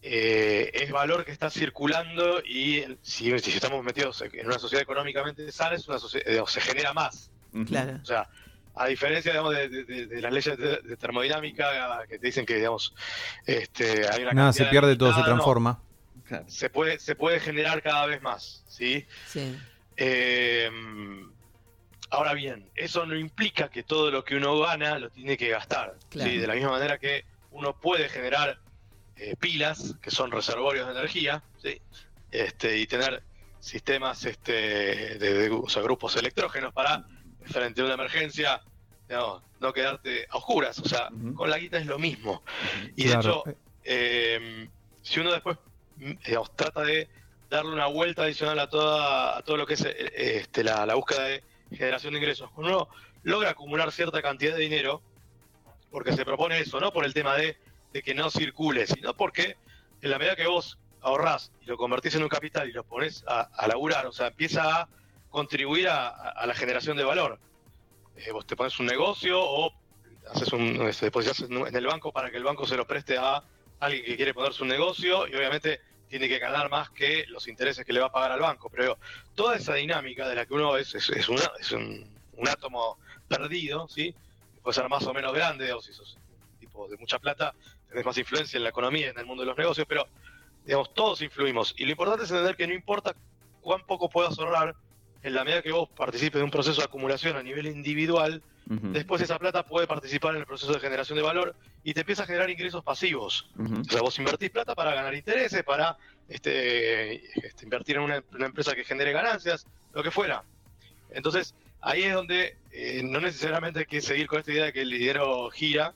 eh, es valor que está circulando. Y si, si estamos metidos en una sociedad económicamente sana, es una socie- eh, se genera más. Claro. O sea, a diferencia digamos, de, de- de- de las leyes de, de termodinámica que te dicen que digamos este, hay una Nada se pierde, todo se no. transforma. Claro. se puede se puede generar cada vez más sí Sí. Eh, ahora bien, eso no implica que todo lo que uno gana lo tiene que gastar. Claro. ¿sí? De la misma manera que uno puede generar eh, pilas, que son reservorios de energía, ¿sí? este, y tener sistemas este, de, de- o sea, grupos electrógenos para, frente a una emergencia, digamos, no quedarte a oscuras. O sea, con la guita es lo mismo. Y Claro. de hecho, eh, si uno después mm, digamos, trata de darle una vuelta adicional a toda a todo lo que es eh, este, la, la búsqueda de generación de ingresos, uno logra acumular cierta cantidad de dinero, porque se propone eso, no por el tema de, de que no circule, sino porque en la medida que vos ahorrás y lo convertís en un capital y lo pones a, a laburar, o sea, empieza a contribuir a, a- la generación de valor. Eh, vos te pones un negocio o haces un, este, depositas en el banco para que el banco se lo preste a alguien que quiere ponerse un negocio y obviamente tiene que ganar más que los intereses que le va a pagar al banco. Pero digo, toda esa dinámica de la que uno es, es, es una- es un, un átomo perdido, ¿sí? Puede ser más o menos grande, o si sos un tipo de mucha plata, tenés más influencia en la economía, en el mundo de los negocios, pero digamos, todos influimos. Y lo importante es entender que no importa cuán poco puedas ahorrar, en la medida que vos participes de un proceso de acumulación a nivel individual, después esa plata puede participar en el proceso de generación de valor y te empieza a generar ingresos pasivos. O sea, vos invertís plata para ganar intereses, para este, este, invertir en una, una empresa que genere ganancias, lo que fuera. Entonces, ahí es donde eh, no necesariamente hay que seguir con esta idea de que el dinero gira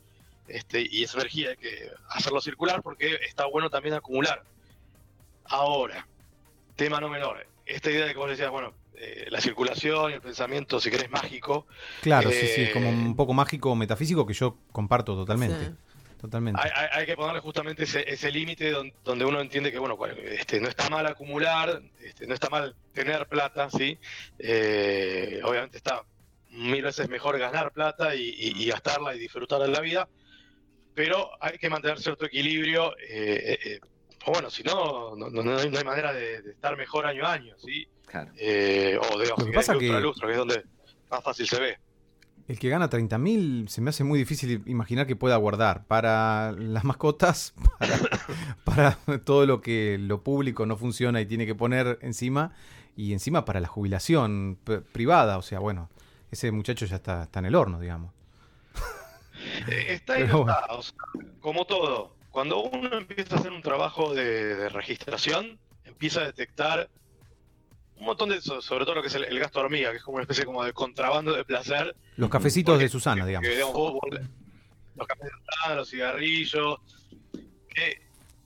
este, y esa energía hay que hacerlo circular porque está bueno también acumular. Ahora, tema no menor, esta idea de que vos decías, bueno, eh, la circulación y el pensamiento, si querés, mágico, Claro, sí, sí, Eh, como un poco mágico metafísico que yo comparto totalmente. Sí. Totalmente. hay, hay- hay que ponerle justamente ese, ese límite don- donde uno entiende que bueno este, no está mal acumular este, no está mal tener plata sí Eh, obviamente está mil veces mejor ganar plata y, y- y gastarla y disfrutar de la vida pero hay que mantener cierto equilibrio eh, eh, eh, o bueno si no no, no- no hay, manera de, de estar mejor año a año sí Claro. Eh, o de a que- lustro, que es donde más fácil se ve El que gana 30.000 se me hace muy difícil imaginar que pueda guardar para las mascotas, para, para todo lo que lo público no funciona y tiene que poner encima, y encima para la jubilación privada. O sea, bueno, ese muchacho ya está, está en el horno, digamos. Eh, Está bueno. o sea, como todo. Cuando uno empieza a hacer un trabajo de, de registración, empieza a detectar un montón de, so- sobre todo lo que es el, el gasto hormiga, que es como una especie como de contrabando de placer. Los cafecitos Porque- de Susana, digamos. que, digamos, vos- vos- los cafés de Susana, los cigarrillos, que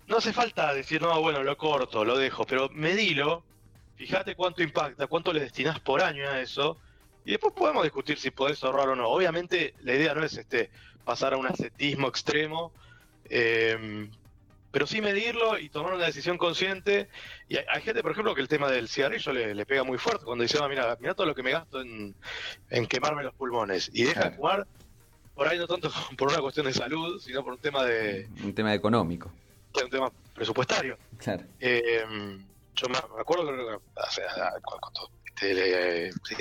no hace falta decir, no, bueno, lo corto, lo dejo, pero medilo, fíjate cuánto impacta, cuánto le destinás por año a eso, y después podemos discutir si podés ahorrar o no. Obviamente la idea no es este pasar a un ascetismo extremo, eh, pero sí medirlo y tomar una decisión consciente. Y hay, hay gente, por ejemplo, que el tema del cigarrillo le, le pega muy fuerte cuando dice, "Ah, mira, mira todo lo que me gasto en, en quemarme los pulmones. Y deja de fumar, por ahí no tanto por una cuestión de salud, sino por un tema de, Un tema económico. de un tema presupuestario. Claro. Eh, yo me acuerdo que hace, este,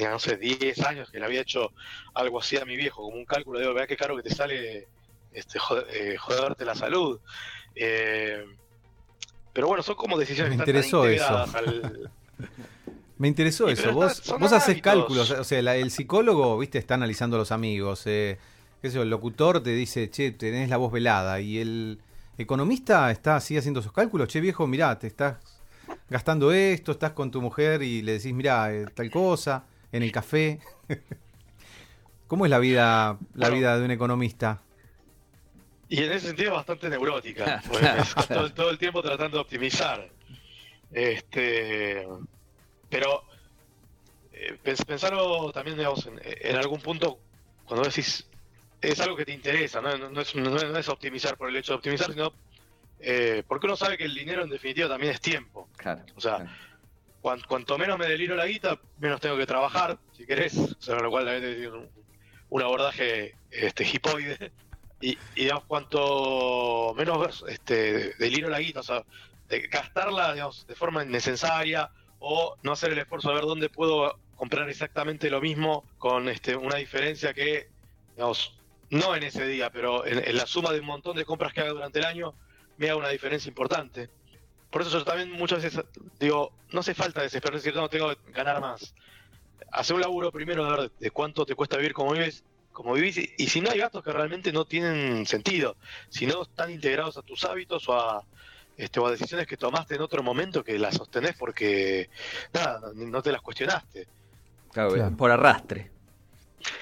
no sé, 10 años que le había hecho algo así a mi viejo, como un cálculo, digo, vea qué caro que te sale este, jode- eh, joderte la salud. Eh, pero bueno, son como decisiones Me tan interesó al- Me interesó eso. Vos, vos haces cálculos. O sea, la- el psicólogo, viste, está analizando a los amigos. Eh, qué sé yo, el locutor te dice, che, tenés la voz velada. Y el economista está así haciendo sus cálculos. Che, viejo, mirá, te estás gastando esto, estás con tu mujer y le decís, mirá, eh, tal cosa, en el café. ¿Cómo es la vida, la vida de un economista? Y en ese sentido es bastante neurótica. Todo, todo el tiempo tratando de optimizar. Este, pero eh, pens- pensarlo también, digamos, en, en algún punto, cuando decís, es algo que te interesa, ¿no? No, no es, no es- es optimizar por el hecho de optimizar, sino eh, porque uno sabe que el dinero en definitiva también es tiempo. Claro. O sea, claro. cuan- cuanto menos me deliro la guita, menos tengo que trabajar, si querés. O sea, lo cual también tiene un, un abordaje este, hipoide. Y, y digamos, cuanto menos este, deliro la guita, o sea, gastarla digamos, de forma innecesaria o no hacer el esfuerzo de ver dónde puedo comprar exactamente lo mismo con este, una diferencia que digamos, no en ese día, pero en, en la suma de un montón de compras que haga durante el año, me haga una diferencia importante. Por eso yo también muchas veces digo, no hace falta desesperar, es decir, no tengo que ganar más. Hacer un laburo primero de ver de cuánto te cuesta vivir como vives, como vivís, y, si no hay gastos que realmente no tienen sentido, si no están integrados a tus hábitos o a, este, o a decisiones que tomaste en otro momento que las sostenés porque nada, no te las cuestionaste. Claro, Claro. por arrastre.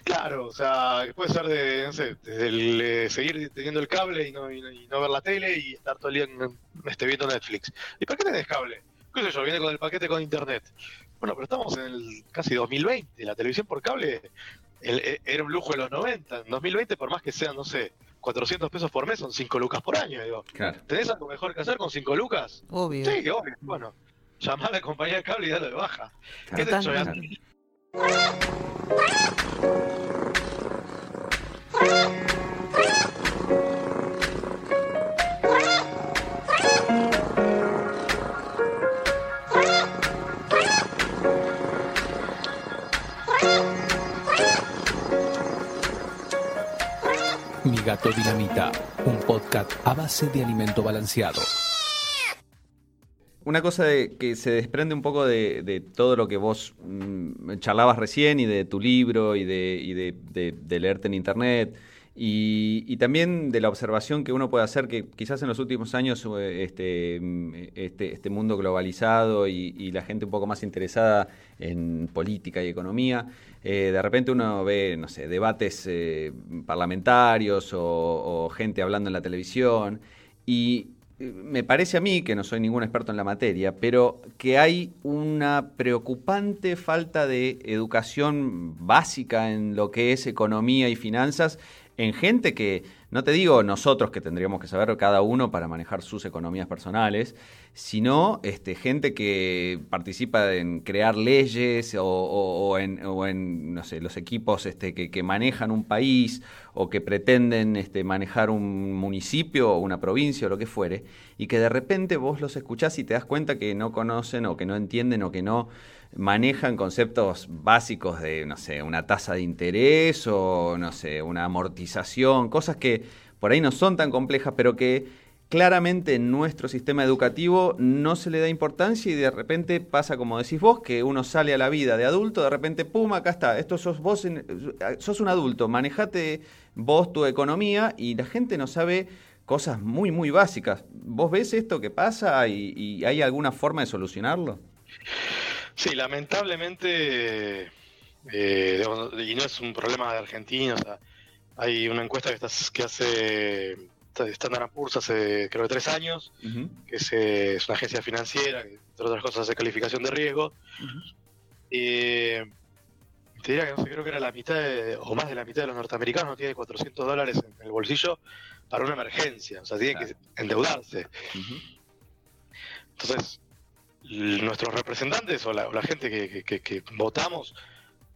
Claro, o sea, puede ser de, no sé, desde el, eh, seguir teniendo el cable y no, y no- y no ver la tele y estar todo el día en- este, viendo Netflix. ¿Y para qué tenés cable? ¿Qué sé yo? Viene con el paquete con internet. Bueno, pero estamos en el casi 2020. La televisión por cable el- e- era un lujo en los 90. En 2020, por más que sean, no sé, 400 pesos por mes, son 5 lucas por año. Digo, Claro. ¿tenés algo mejor que hacer con 5 lucas? Obvio. Sí, obvio. Bueno, llamá a la compañía de cable y dale de baja. ¿Qué te Totalmente. estoy gato dinamita, un podcast a base de alimento balanceado. Una cosa que se desprende un poco de, todo lo que vos mm, charlabas recién y de tu libro y de, y de leerte en internet y, también de la observación que uno puede hacer que quizás en los últimos años eh, este, mm, este, este mundo globalizado y, la gente un poco más interesada en política y economía, eh, de repente uno ve, no sé, debates eh, parlamentarios o, gente hablando en la televisión. Y me parece a mí, que no soy ningún experto en la materia, pero que hay una preocupante falta de educación básica en lo que es economía y finanzas en gente que, no te digo nosotros que tendríamos que saber cada uno para manejar sus economías personales, sino este, gente que participa en crear leyes o, en, no sé, los equipos este, que, que manejan un país o que pretenden este, manejar un municipio o una provincia o lo que fuere, y que de repente vos los escuchás y te das cuenta que no conocen o que no entienden o que no manejan conceptos básicos de, no sé, una tasa de interés o, no sé, una amortización, cosas que por ahí no son tan complejas, pero que claramente en nuestro sistema educativo no se le da importancia y de repente pasa como decís vos, que uno sale a la vida de adulto, de repente, pum, acá está, esto sos vos, sos un adulto, manejate vos tu economía y la gente no sabe cosas muy, muy básicas. ¿Vos ves esto que pasa y, y hay alguna forma de solucionarlo? Sí, lamentablemente, eh, y no es un problema de Argentina, o sea, hay una encuesta que, hace Standard Poor's hace creo que tres años, que es, es una agencia financiera que entre otras cosas hace calificación de riesgo. Eh, te diría que no sé, creo que era la mitad de- o más de la mitad de los norteamericanos no tiene 400 dólares en el bolsillo para una emergencia, o sea, tiene que endeudarse. Entonces, nuestros representantes o la, o la gente que, que- votamos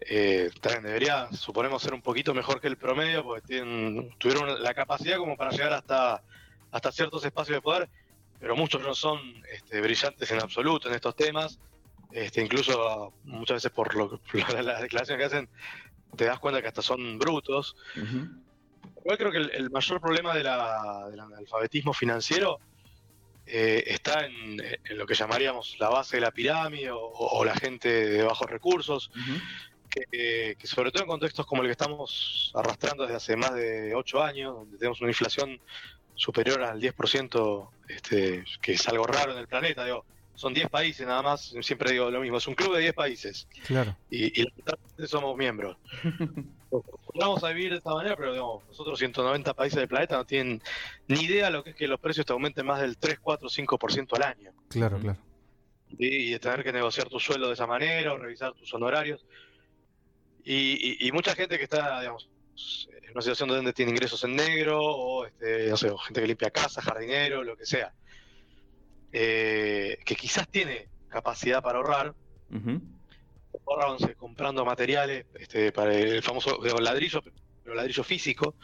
eh, también debería, suponemos, ser un poquito mejor que el promedio, porque tienen, tuvieron la capacidad como para llegar hasta, hasta ciertos espacios de poder, pero muchos no son este, brillantes en absoluto en estos temas. Este, incluso muchas veces por lo, la- las declaraciones que hacen, te das cuenta que hasta son brutos. Igual creo que el, el mayor problema de la- del analfabetismo financiero eh, está en, en lo que llamaríamos la base de la pirámide o, o la gente de bajos recursos, que, eh, que sobre todo en contextos como el que estamos arrastrando desde hace más de ocho años, donde tenemos una inflación superior al 10%, este, que es algo raro en el planeta, digo, son 10 países nada más, siempre digo lo mismo, es un club de 10 países Claro. y, y somos miembros. Vamos a vivir de esta manera, pero digamos, nosotros 190 países del planeta no tienen ni idea de lo que es que los precios te aumenten más del 3, 4, 5% al año. Claro, claro. ¿sí? Y de tener que negociar tu sueldo de esa manera o revisar tus honorarios. Y, y- y mucha gente que está, digamos, en una situación donde tiene ingresos en negro o, este, no sé, o gente que limpia casa, jardinero, lo que sea, eh, que quizás tiene capacidad para ahorrar, ahorrándose comprando materiales este, para el famoso ladrillo, pero ladrillo físico,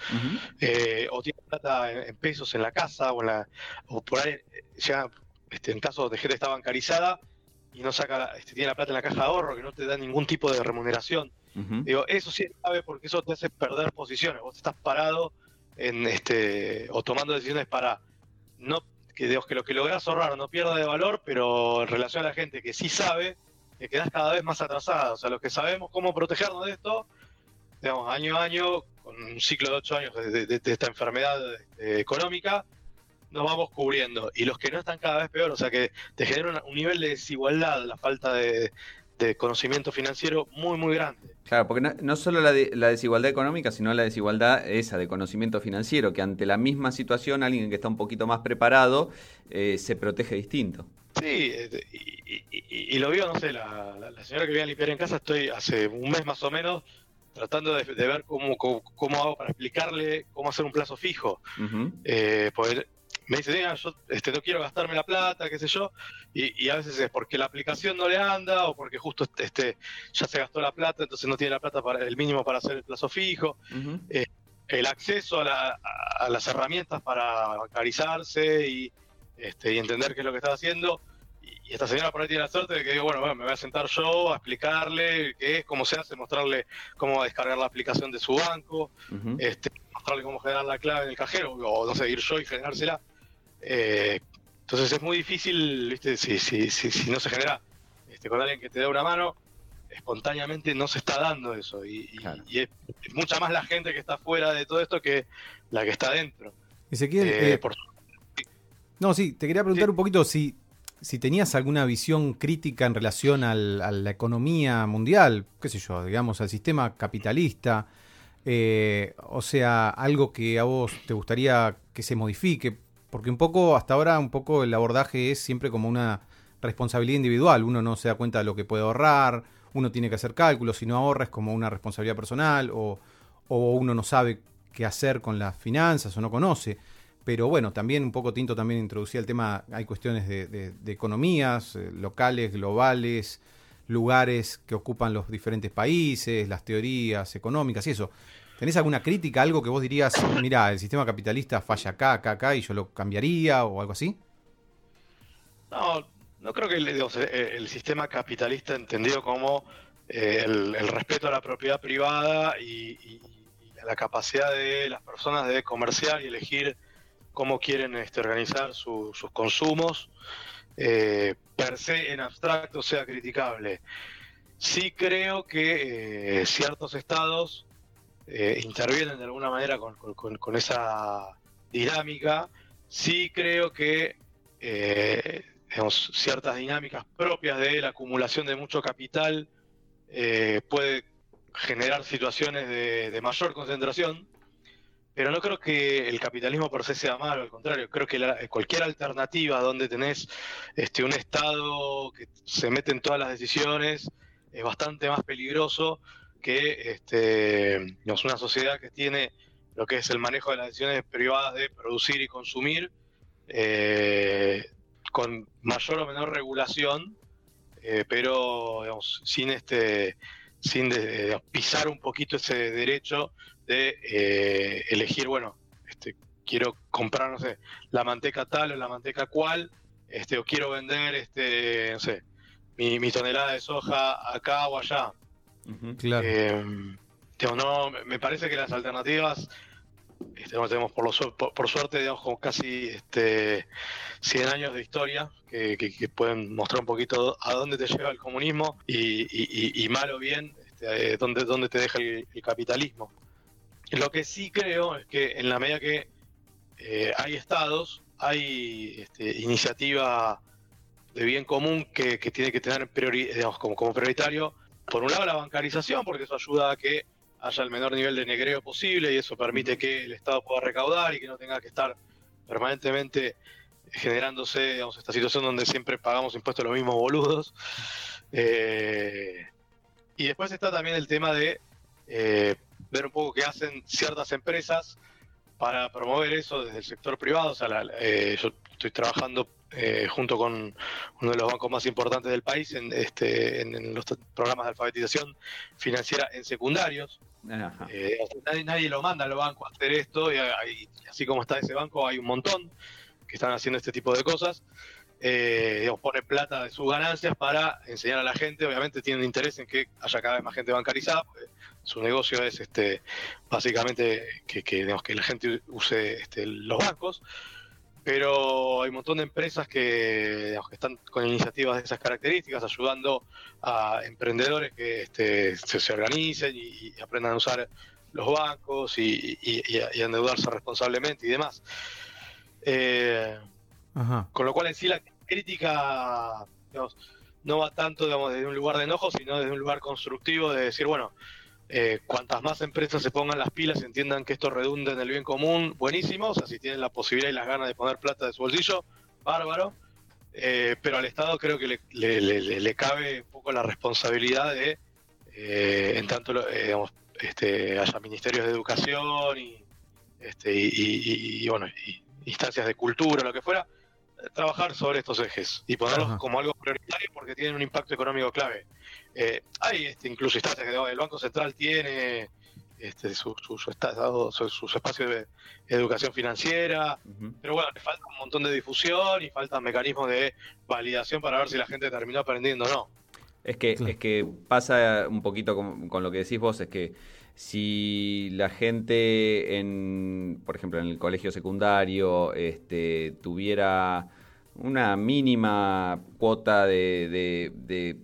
eh, o tiene plata en, pesos en la casa, o, en la, o por ahí, eh, ya este, en caso de gente que está bancarizada, y no saca, este, tiene la plata en la caja de ahorro, que no te da ningún tipo de remuneración. Digo, eso sí es grave porque eso te hace perder posiciones. Vos estás parado en este o tomando decisiones para no que, digamos, que lo que lográs ahorrar no pierda de valor, pero en relación a la gente que sí sabe, que quedás cada vez más atrasada. O sea, los que sabemos cómo protegernos de esto, digamos, año a año, con un ciclo de ocho años de, esta enfermedad eh, económica, nos vamos cubriendo. Y los que no están cada vez peor, o sea que te genera un nivel de desigualdad, la falta de, conocimiento financiero muy, muy grande. Claro, porque no, no solo la, de- la desigualdad económica, sino la desigualdad esa de conocimiento financiero, que ante la misma situación alguien que está un poquito más preparado eh, se protege distinto. Sí, este, y, y- y- lo vio, no sé, la, la- señora que viene a limpiar en casa, estoy hace un mes más o menos tratando de, de ver cómo, cómo, cómo hago para explicarle cómo hacer un plazo fijo. Ujú. Eh, pues me dice, "Mira, yo este, no quiero gastarme la plata, qué sé yo, y, y a veces es porque la aplicación no le anda o porque justo este, ya se gastó la plata, entonces no tiene la plata para el mínimo para hacer el plazo fijo. Ujú. el acceso a, la- a las herramientas para bancarizarse y, este, y entender qué es lo que está haciendo. Y, y esta señora por ahí tiene la suerte de que digo, bueno, bueno, me voy a sentar yo a explicarle qué es, cómo se hace, mostrarle cómo va a descargar la aplicación de su banco, este, mostrarle cómo generar la clave en el cajero, o no sé, ir yo y generársela. Eh, entonces es muy difícil, ¿viste? Si, si, si, si no se genera este, con alguien que te da una mano, espontáneamente no se está dando eso. Y, y- Claro. y es, es mucha más la gente que está fuera de todo esto que la que está dentro. Ezequiel, Eh, eh, por- no, sí, te quería preguntar Sí. un poquito si, si tenías alguna visión crítica en relación al- a la economía mundial, qué sé yo, digamos, al sistema capitalista, eh, o sea, algo que a vos te gustaría que se modifique, porque un poco, hasta ahora, un poco el abordaje es siempre como una responsabilidad individual, uno no se da cuenta de lo que puede ahorrar, uno tiene que hacer cálculos, si no ahorra es como una responsabilidad personal, o, o uno no sabe qué hacer con las finanzas o no conoce. Pero bueno, también un poco Tinto también introducía el tema, hay cuestiones de, de- de economías eh, locales, globales, lugares que ocupan los diferentes países, las teorías económicas y eso. ¿Tenés alguna crítica, algo que vos dirías, mira, el sistema capitalista falla acá, acá, acá y yo lo cambiaría o algo así? no, no creo que el, el sistema capitalista entendido como eh, el, respeto a la propiedad privada y, y- y la capacidad de las personas de comerciar y elegir cómo quieren este, organizar su- sus consumos, eh, per se en abstracto sea criticable. Sí creo que eh, ciertos estados eh, intervienen de alguna manera con, con- esa dinámica. Sí creo que ciertas dinámicas propias de la acumulación de mucho capital puede generar situaciones de mayor concentración, pero no creo que el capitalismo por se sea malo, al contrario, creo que la- cualquier alternativa donde tenés este, un Estado que se mete en todas las decisiones es bastante más peligroso que este, digamos, una sociedad que tiene lo que es el manejo de las decisiones privadas de producir y consumir, eh, con mayor o menor regulación, eh, pero digamos, sin este sin de pisar un poquito ese derecho de eh, elegir, bueno, este, quiero comprar, no sé, la manteca tal o la manteca cual, este, o quiero vender, este, no sé, mi, mi tonelada de soja acá o allá. Claro. Eh, digamos, no, me- me parece que las alternativas, este, no tenemos por, lo su- por, por suerte, digamos, como casi este, 100 años de historia que, que- que pueden mostrar un poquito a dónde te lleva el comunismo y, y- y- y mal o bien, este, eh, dónde, dónde te deja el, el capitalismo. Lo que sí creo es que en la medida que eh, hay estados, hay este, iniciativa de bien común que, que tiene que tener priori- digamos, como, como prioritario, por un lado la bancarización, porque eso ayuda a que haya el menor nivel de negreo posible y eso permite que el Estado pueda recaudar y que no tenga que estar permanentemente generándose digamos, esta situación donde siempre pagamos impuestos a los mismos boludos. Eh, y después está también el tema de eh, ver un poco qué hacen ciertas empresas para promover eso desde el sector privado. O sea, la- eh, yo estoy trabajando eh, junto con uno de los bancos más importantes del país en, este, en, en los programas de alfabetización financiera en secundarios. Ajá. Eh, nadie, nadie lo manda al banco a hacer esto, y, hay- así como está ese banco, hay un montón. que están haciendo este tipo de cosas, eh, digamos, pone plata de sus ganancias para enseñar a la gente. Obviamente tienen interés en que haya cada vez más gente bancarizada. porque su negocio es este, básicamente que, que, digamos, que la gente use este, los bancos. Pero hay un montón de empresas que, digamos, que están con iniciativas de esas características, ayudando a emprendedores que este, se, se organicen y, y aprendan a usar los bancos y, y- y a, endeudarse responsablemente y demás. Eh, Ajá. con lo cual en sí la crítica digamos, no va tanto digamos, desde un lugar de enojo, sino desde un lugar constructivo de decir, bueno, eh, cuantas más empresas se pongan las pilas y entiendan que esto redunda en el bien común, buenísimo, o sea, si tienen la posibilidad y las ganas de poner plata de su bolsillo, bárbaro, Eh, pero al Estado creo que le, cabe un poco la responsabilidad de, eh, en tanto eh, digamos, este, haya ministerios de educación y, este, y, bueno, instancias de cultura, lo que fuera, trabajar sobre estos ejes y ponerlos Ajá. como algo prioritario porque tienen un impacto económico clave. Eh, hay este, incluso instancias que el Banco Central tiene este, su, su, su estado, su- sus espacios de educación financiera, pero bueno, le falta un montón de difusión y faltan mecanismos de validación para ver si la gente terminó aprendiendo o no. Es que, Claro. es que pasa un poquito con, con lo que decís vos, es que si la gente, en, por ejemplo, en el colegio secundario, este, tuviera una mínima cuota de, de- de,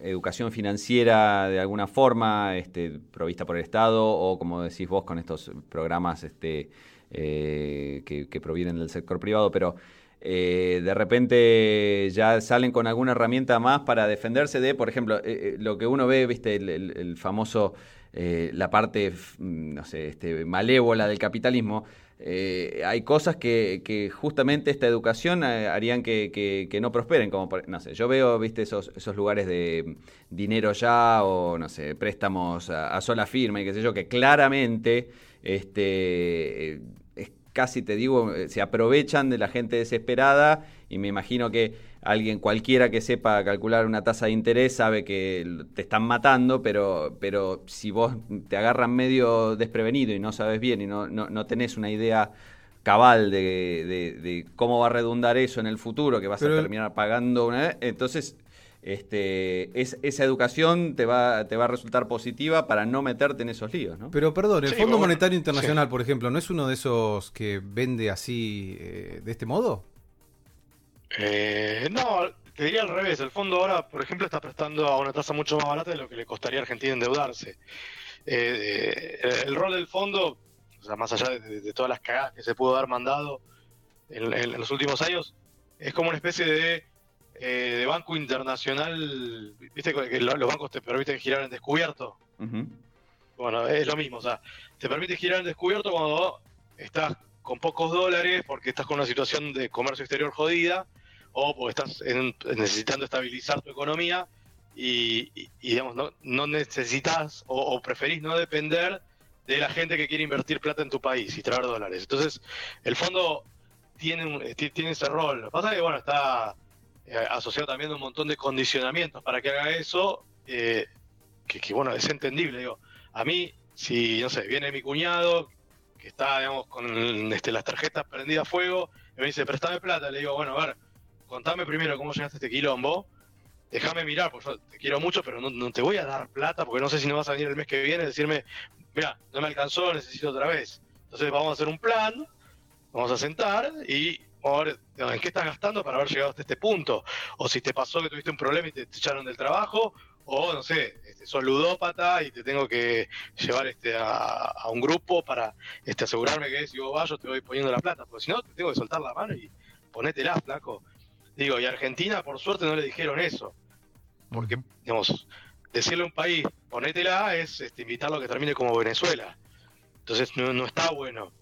educación financiera de alguna forma, este, provista por el Estado, o como decís vos, con estos programas este, eh, que, provienen del sector privado, pero eh, de repente ya salen con alguna herramienta más para defenderse de, por ejemplo, eh, lo que uno ve, viste, el- el famoso, eh, la parte, mm, no sé, este, malévola del capitalismo. eh, hay cosas que, que justamente esta educación eh, harían que, no prosperen, como, no sé, yo veo, viste, esos, esos lugares de dinero ya o, no sé, préstamos a, sola firma y qué sé yo, que claramente, este... eh, es casi te digo, se aprovechan de la gente desesperada y me imagino que alguien cualquiera que sepa calcular una tasa de interés sabe que te están matando, pero, pero si vos te agarran medio desprevenido y no sabes bien y no, no, no tenés una idea cabal de, de- de cómo va a redundar eso en el futuro, que vas Pero- a terminar pagando una vez, entonces este, es, esa educación te va, te va a resultar positiva para no meterte en esos líos, ¿no? Pero perdón, ¿el Sí, Fondo bueno, Monetario Internacional, por ejemplo, no es uno de esos que vende así, eh, de este modo? Eh, no, te diría al revés. El fondo ahora, por ejemplo, está prestando a una tasa mucho más barata de lo que le costaría a Argentina endeudarse. Eh, eh, el rol del fondo, o sea, más allá de, de todas las cagadas que se pudo haber mandado en, en los últimos años, es como una especie de, eh, de banco internacional. Viste que lo- los bancos te permiten girar en descubierto. Ujú. Bueno, es lo mismo, o sea, te permite girar en descubierto cuando estás con pocos dólares porque estás con una situación de comercio exterior jodida o porque estás en- necesitando estabilizar tu economía y, digamos, no, necesitas o, preferís no depender de la gente que quiere invertir plata en tu país y traer dólares. Entonces, el fondo tiene, ti- tiene ese rol. Lo que pasa es que, bueno, está eh, asociado también a un montón de condicionamientos para que haga eso, eh, que, bueno, es entendible, digo. A mí, si, no sé, viene mi cuñado, que está, digamos, con este, las tarjetas prendidas a fuego, y me dice, préstame plata, le digo, bueno, a ver, contame primero cómo llegaste a este quilombo, déjame mirar, porque yo te quiero mucho, pero no, no te voy a dar plata, porque no sé si no vas a venir el mes que viene a decirme, mira, no me alcanzó, necesito otra vez. Entonces vamos a hacer un plan, vamos a sentar y vamos a ver digamos, en qué estás gastando para haber llegado hasta este punto. O si te pasó que tuviste un problema y te, echaron del trabajo, o no sé, este, sos ludópata y te tengo que llevar este, a, a un grupo para este, asegurarme que si vos vas yo te voy poniendo la plata, porque si no te tengo que soltar la mano y ponétela, flaco. Digo, y a Argentina por suerte no le dijeron eso, porque, digamos, decirle a un país, ponétela es este, invitarlo a que termine como Venezuela. Entonces no, no está bueno.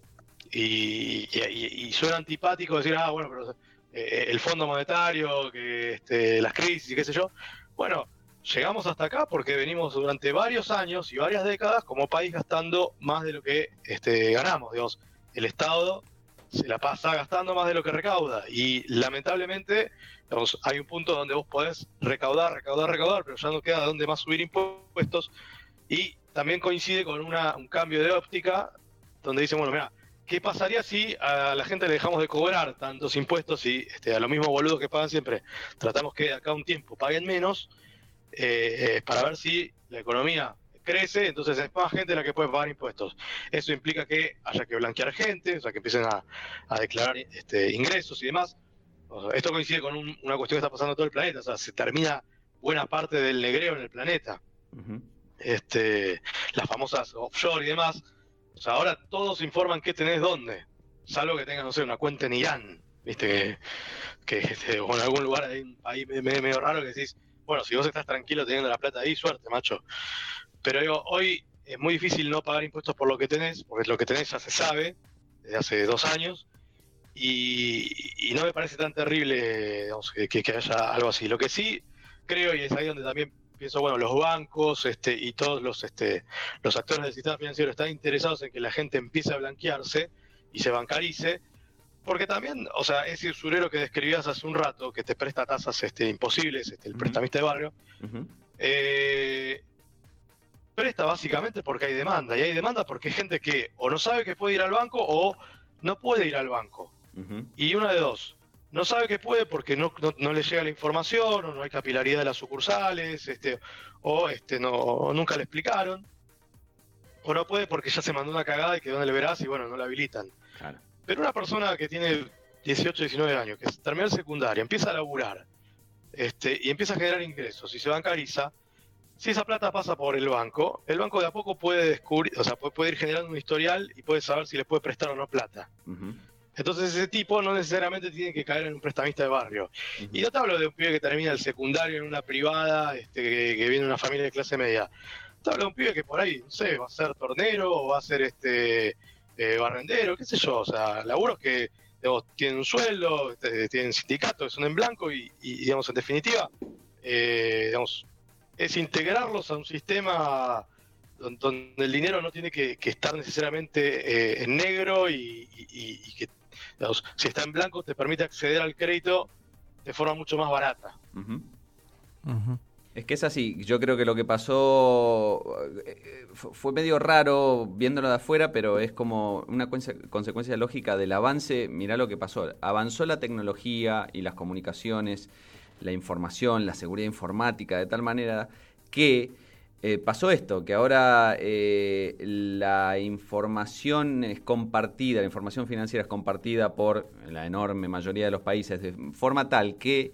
Y, y, y- suena antipático decir, ah, bueno, pero eh, el Fondo Monetario, que este, las crisis y qué sé yo. Bueno, llegamos hasta acá porque venimos durante varios años y varias décadas como país gastando más de lo que este, ganamos. Digamos, el Estado se la pasa gastando más de lo que recauda. Y lamentablemente, hay un punto donde vos podés recaudar, recaudar, recaudar, pero ya no queda donde más subir impuestos. Y también coincide con una, un cambio de óptica donde dicen, bueno, mira, ¿qué pasaría si a la gente le dejamos de cobrar tantos impuestos y este, a los mismos boludos que pagan siempre tratamos que acá un tiempo paguen menos eh, eh, para ver si la economía crece, entonces es más gente la que puede pagar impuestos. Eso implica que haya que blanquear gente, o sea, que empiecen a, a declarar este, ingresos y demás. O sea, esto coincide con un- una cuestión que está pasando en todo el planeta, o sea, se termina buena parte del negreo en el planeta. Este, las famosas offshore y demás. O sea, ahora todos informan qué tenés dónde, salvo que tengas, no sé, una cuenta en Irán, viste, que, que este, o en algún lugar ahí, un país medio, medio- medio raro que decís, bueno, si vos estás tranquilo teniendo la plata ahí, suerte, macho. Pero digo, hoy es muy difícil no pagar impuestos por lo que tenés, porque lo que tenés ya se sabe desde hace dos años, y, y no me parece tan terrible digamos, que, haya algo así. Lo que sí creo, y es ahí donde también pienso, bueno, los bancos este, y todos los, este, los actores del sistema financiero están interesados en que la gente empiece a blanquearse y se bancarice, porque también, o sea, ese usurero que describías hace un rato, que te presta tasas este, imposibles, este, el Ujú. prestamista de barrio, eh, presta básicamente porque hay demanda. Y hay demanda porque hay gente que o no sabe que puede ir al banco o no puede ir al banco. Y una de dos. No sabe que puede porque no, no, no le llega la información, o no hay capilaridad de las sucursales, este, o este, no, nunca le explicaron. O no puede porque ya se mandó una cagada y quedó en el verás y bueno, no la habilitan. Claro. Pero una persona que tiene 18, 19 años, que termina el secundario, empieza a laburar este, y empieza a generar ingresos y se bancariza, si esa plata pasa por el banco, el banco de a poco puede descubrir, o sea, puede, ir generando un historial y puede saber si le puede prestar o no plata. Entonces ese tipo no necesariamente tiene que caer en un prestamista de barrio. Y no te hablo de un pibe que termina el secundario en una privada, este, que, que viene de una familia de clase media. Te hablo de un pibe que por ahí, no sé, va a ser tornero o va a ser este eh, barrendero, qué sé yo. O sea, laburos que digamos, tienen un sueldo, este, tienen sindicato, que son en blanco y, y, digamos, en definitiva, eh, digamos, es integrarlos a un sistema don- donde el dinero no tiene que, que estar necesariamente eh, en negro y, y- y- y que digamos, si está en blanco te permite acceder al crédito de forma mucho más barata. Es que es así, yo creo que lo que pasó eh, fu- fue medio raro viéndolo de afuera, pero es como una conse- consecuencia lógica del avance. Mirá lo que pasó, avanzó la tecnología y las comunicaciones, la información, la seguridad informática, de tal manera que eh, pasó esto, que ahora eh, la información es compartida, la información financiera es compartida por la enorme mayoría de los países de forma tal que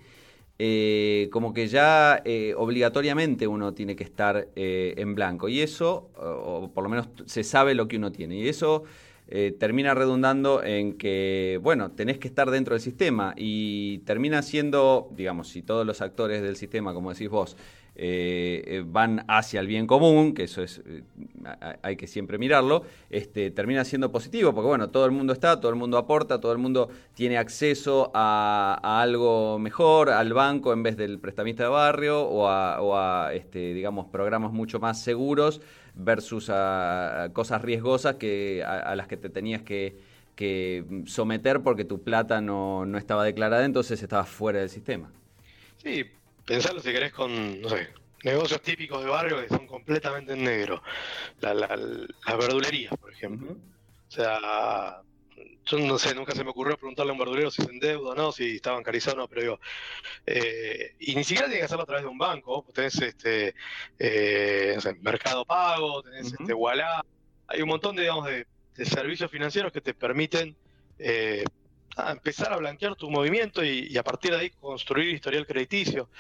eh, como que ya eh, obligatoriamente uno tiene que estar en blanco. Y eso, o por lo menos se sabe lo que uno tiene. Y eso eh, termina redundando en que, bueno, tenés que estar dentro del sistema y termina siendo, digamos, si todos los actores del sistema, como decís vos, eh, eh, van hacia el bien común, que eso es eh, hay que siempre mirarlo, este, termina siendo positivo, porque bueno, todo el mundo está, todo el mundo aporta, todo el mundo tiene acceso a, a algo mejor, al banco en vez del prestamista de barrio, o a, o a, este, digamos, programas mucho más seguros versus a, a cosas riesgosas que, a, a las que te tenías que, que someter porque tu plata no, no estaba declarada, entonces estabas fuera del sistema. Sí, pensarlo si querés con, no sé, negocios típicos de barrio que son completamente en negro. La, la, la verdulería, por ejemplo. O sea, yo no sé, nunca se me ocurrió preguntarle a un verdulero si se endeuda o no, si está bancarizado o no, pero digo, eh, y ni siquiera tiene que hacerlo a través de un banco, tenés este, eh, no sé, Mercado Pago, tenés este Wallah, hay un montón de, digamos, de, de servicios financieros que te permiten eh, empezar a blanquear tu movimiento y, y a partir de ahí construir historial crediticio.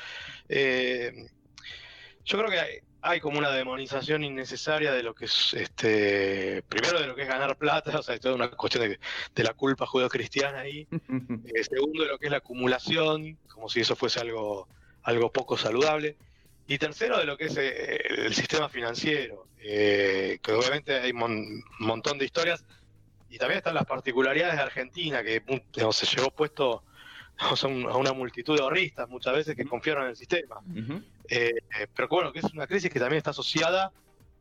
Yo creo que hay, como una demonización innecesaria de lo que es, este, primero de lo que es ganar plata, o sea, es toda una cuestión de, de la culpa judeocristiana ahí. Eh, segundo, de lo que es la acumulación, como si eso fuese algo, algo poco saludable. Y tercero, de lo que es eh, el sistema financiero, eh, que obviamente hay un mon- montón de historias. Y también están las particularidades de Argentina, que digamos, se llevó puesto digamos, a, un- a una multitud de ahorristas muchas veces que confiaron en el sistema. Eh, eh, pero que bueno, que es una crisis que también está asociada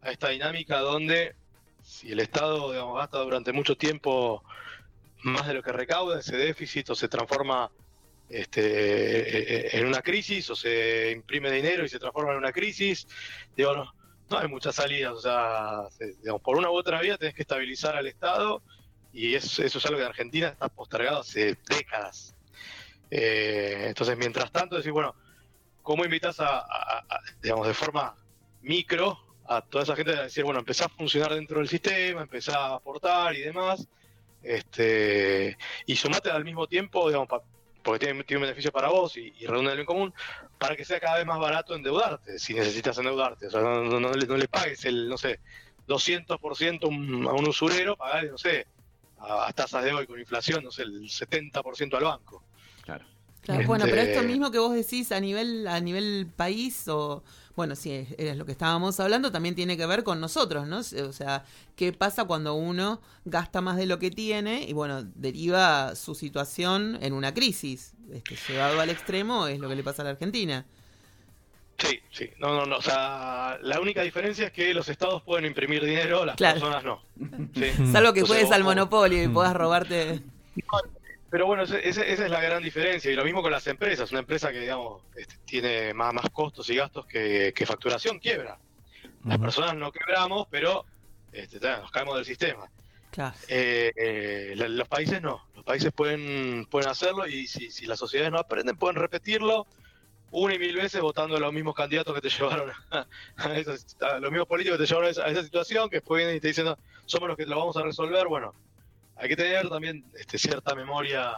a esta dinámica donde si el Estado digamos, gasta durante mucho tiempo más de lo que recauda, ese déficit o se transforma este, eh, eh, en una crisis o se imprime dinero y se transforma en una crisis, digo, no, no hay muchas salidas, o sea, por una u otra vía tenés que estabilizar al Estado Y es- eso es algo que en Argentina está postergado hace décadas. Eh, entonces, mientras tanto, decir, bueno, ¿cómo invitas a, digamos, de forma micro a toda esa gente a decir, bueno, empezá a funcionar dentro del sistema, empezá a aportar y demás, este, y sumate al mismo tiempo, digamos, pa- porque tiene, un beneficio para vos y, y redunda en bien común, para que sea cada vez más barato endeudarte, si necesitas endeudarte. O sea, no, no- no le, pagues el, no sé, 200% un- a un usurero, pagar, no sé, a, a tasas de hoy con inflación, no sé, el 70% al banco. Claro. Claro, Este- Bueno, pero esto mismo que vos decís a nivel a nivel país o bueno, sí, es, es lo que estábamos hablando, también tiene que ver con nosotros, ¿no? O sea, ¿qué pasa cuando uno gasta más de lo que tiene y bueno, deriva su situación en una crisis? Este, llevado al extremo es lo que le pasa a la Argentina. Sí, sí, no, no, no, o sea, la única diferencia es que los estados pueden imprimir dinero, las Claro. personas no. Sí. Salvo que juegues al monopolio y puedas robarte. Pero bueno, ese- esa es la gran diferencia. Y lo mismo con las empresas. Una empresa que, digamos, este, tiene más, más costos y gastos que, que facturación, quiebra. Las personas no quebramos, pero este, nos caemos del sistema. Claro. Eh, eh, la- los países no. Los países pueden, pueden hacerlo y si, si las sociedades no aprenden, pueden repetirlo una y mil veces votando a los mismos candidatos que te llevaron a, a esas- a los mismos políticos que te llevaron a esa, a esa situación, que después vienen y te dicen, no, somos los que lo vamos a resolver. Bueno, hay que tener también este, cierta memoria.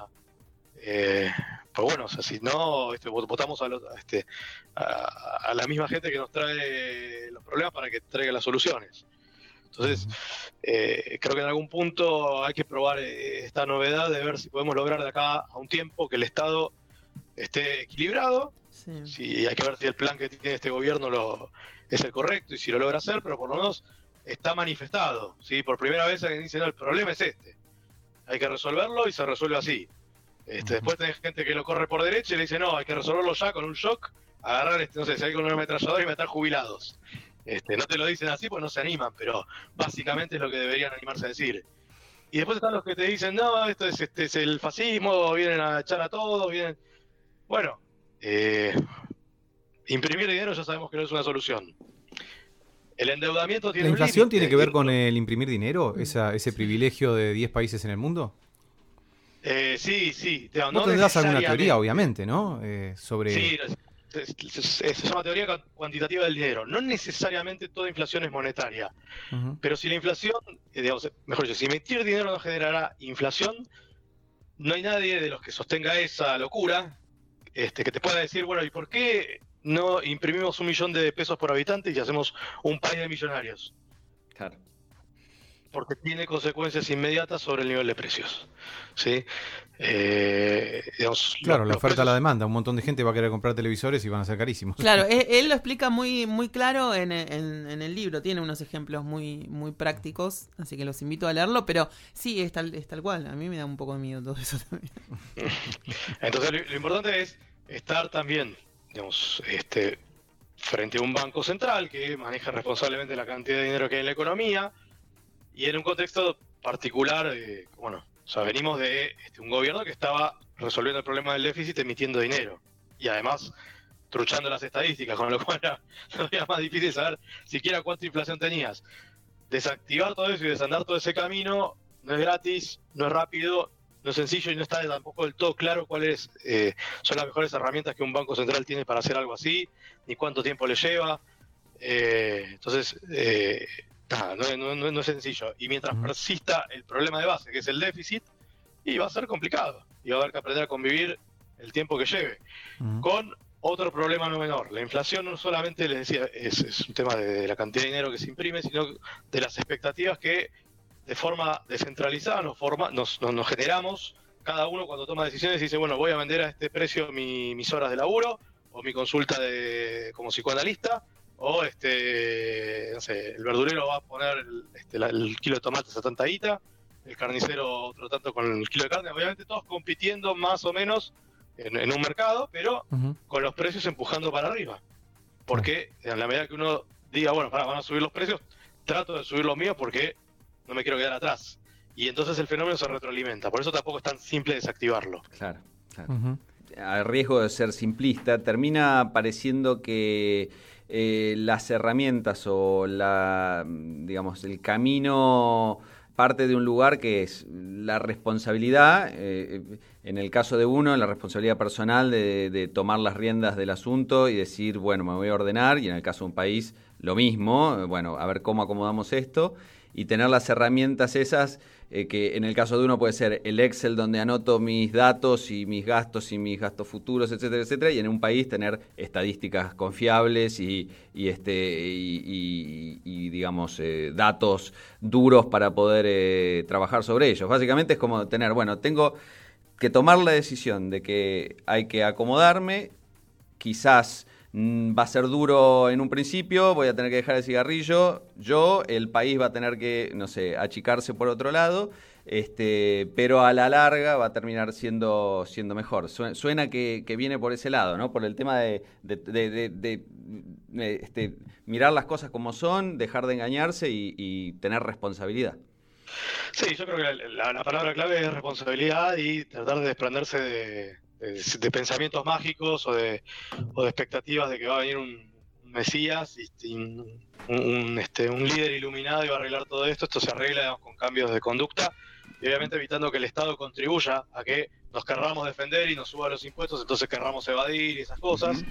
Eh, pues bueno, o sea, si no, este, vot- votamos a, los- a, este, a, a la misma gente que nos trae los problemas para que traiga las soluciones. Entonces, eh, creo que en algún punto hay que probar eh, esta novedad de ver si podemos lograr de acá a un tiempo que el Estado esté equilibrado. Sí. Si hay que ver si el plan que tiene este gobierno lo, es el correcto y si lo logra hacer, pero por lo menos está manifestado. ¿sí? Por primera vez alguien dice, no, el problema es este. Hay que resolverlo y se resuelve así. Este, Después tenés gente que lo corre por derecha y le dice, no, hay que resolverlo ya con un shock, agarrar, este, no sé, salir con una ametralladora y matar jubilados. Este, no te lo dicen así, pues no se animan, pero básicamente es lo que deberían animarse a decir. Y después están los que te dicen, no, esto es, este, es el fascismo, vienen a echar a todos, vienen... Bueno, eh, imprimir dinero ya sabemos que no es una solución. El endeudamiento tiene ¿La inflación tiene que ver con el imprimir dinero? Esa, ¿Ese privilegio de 10 países en el mundo? Eh, sí, sí. Vos no tendrás alguna teoría, obviamente, ¿no? Eh, sobre... Sí, se, llama teoría cu- cuantitativa del dinero. No necesariamente toda inflación es monetaria, pero si la inflación, eh, digamos, mejor dicho, si emitir dinero no generará inflación, no hay nadie de los que sostenga esa locura este, que te pueda decir, bueno, ¿y por qué no imprimimos un millón de pesos por habitante y hacemos un país de millonarios? Claro. porque tiene consecuencias inmediatas sobre el nivel de precios. ¿sí? Eh, digamos, Claro, los- la oferta a la demanda. Un montón de gente va a querer comprar televisores y van a ser carísimos. Claro, él, él lo explica muy, muy claro en, en- en el libro, tiene unos ejemplos muy, muy prácticos, así que los invito a leerlo, pero sí, es tal, es tal cual, a mí me da un poco de miedo todo eso también. Entonces, lo, lo importante es estar también, digamos, este, frente a un banco central que maneja responsablemente la cantidad de dinero que hay en la economía y en un contexto particular, eh, bueno, o sea, venimos de este, un gobierno que estaba resolviendo el problema del déficit emitiendo dinero y además truchando las estadísticas, con lo cual era todavía más difícil saber siquiera cuánta inflación tenías. Desactivar todo eso y desandar todo ese camino no es gratis, no es rápido, no es sencillo y no está tampoco del todo claro cuáles eh, son las mejores herramientas que un banco central tiene para hacer algo así, ni cuánto tiempo le lleva. Eh, entonces, eh, nada, no, no- no- no es sencillo. Y mientras persista el problema de base, que es el déficit, y va a ser complicado. Y va a haber que aprender a convivir el tiempo que lleve. Con otro problema no menor. La inflación no solamente, les decía, es, es un tema de, de la cantidad de dinero que se imprime, sino de las expectativas que de forma descentralizada nos, forma, nos, nos- nos generamos. Cada uno cuando toma decisiones dice, bueno, voy a vender a este precio mi- mis horas de laburo o mi consulta de, como psicoanalista o este, no sé, el verdurero va a poner el, este, la- el kilo de tomates a tanta guita, el carnicero otro tanto con el kilo de carne, obviamente todos compitiendo más o menos en, en un mercado, pero con los precios empujando para arriba. Porque en la medida que uno diga, bueno, para, van a subir los precios, trato de subir los míos porque no me quiero quedar atrás. Y entonces el fenómeno se retroalimenta. Por eso tampoco es tan simple desactivarlo. Claro, claro. A riesgo de ser simplista, termina pareciendo que eh, las herramientas o la, digamos, el camino parte de un lugar que es la responsabilidad, eh, en el caso de uno, la responsabilidad personal de, de tomar las riendas del asunto y decir, bueno, me voy a ordenar, y en el caso de un país, lo mismo, bueno, a ver cómo acomodamos esto, y tener las herramientas esas eh, que en el caso de uno puede ser el Excel donde anoto mis datos y mis gastos y mis gastos futuros, etcétera, etcétera, y en un país tener estadísticas confiables y, y este y, y- y, digamos eh, datos duros para poder eh, trabajar sobre ellos. Básicamente es como tener, bueno, tengo que tomar la decisión de que hay que acomodarme, quizás va a ser duro en un principio, voy a tener que dejar el cigarrillo, yo, el país va a tener que, no sé, achicarse por otro lado, este, pero a la larga va a terminar siendo, siendo mejor. Sue- Suena que, viene por ese lado, ¿no? Por el tema de, de- de- este, mirar las cosas como son, dejar de engañarse y, y tener responsabilidad. Sí, yo creo que la, la palabra clave es responsabilidad y tratar de desprenderse de, de- de pensamientos mágicos o de, o de expectativas de que va a venir un, Mesías y, un, un, este, un líder iluminado y va a arreglar todo esto. Esto se arregla digamos, con cambios de conducta y obviamente evitando que el Estado contribuya a que nos querramos defender y nos suba los impuestos, entonces querramos evadir y esas cosas.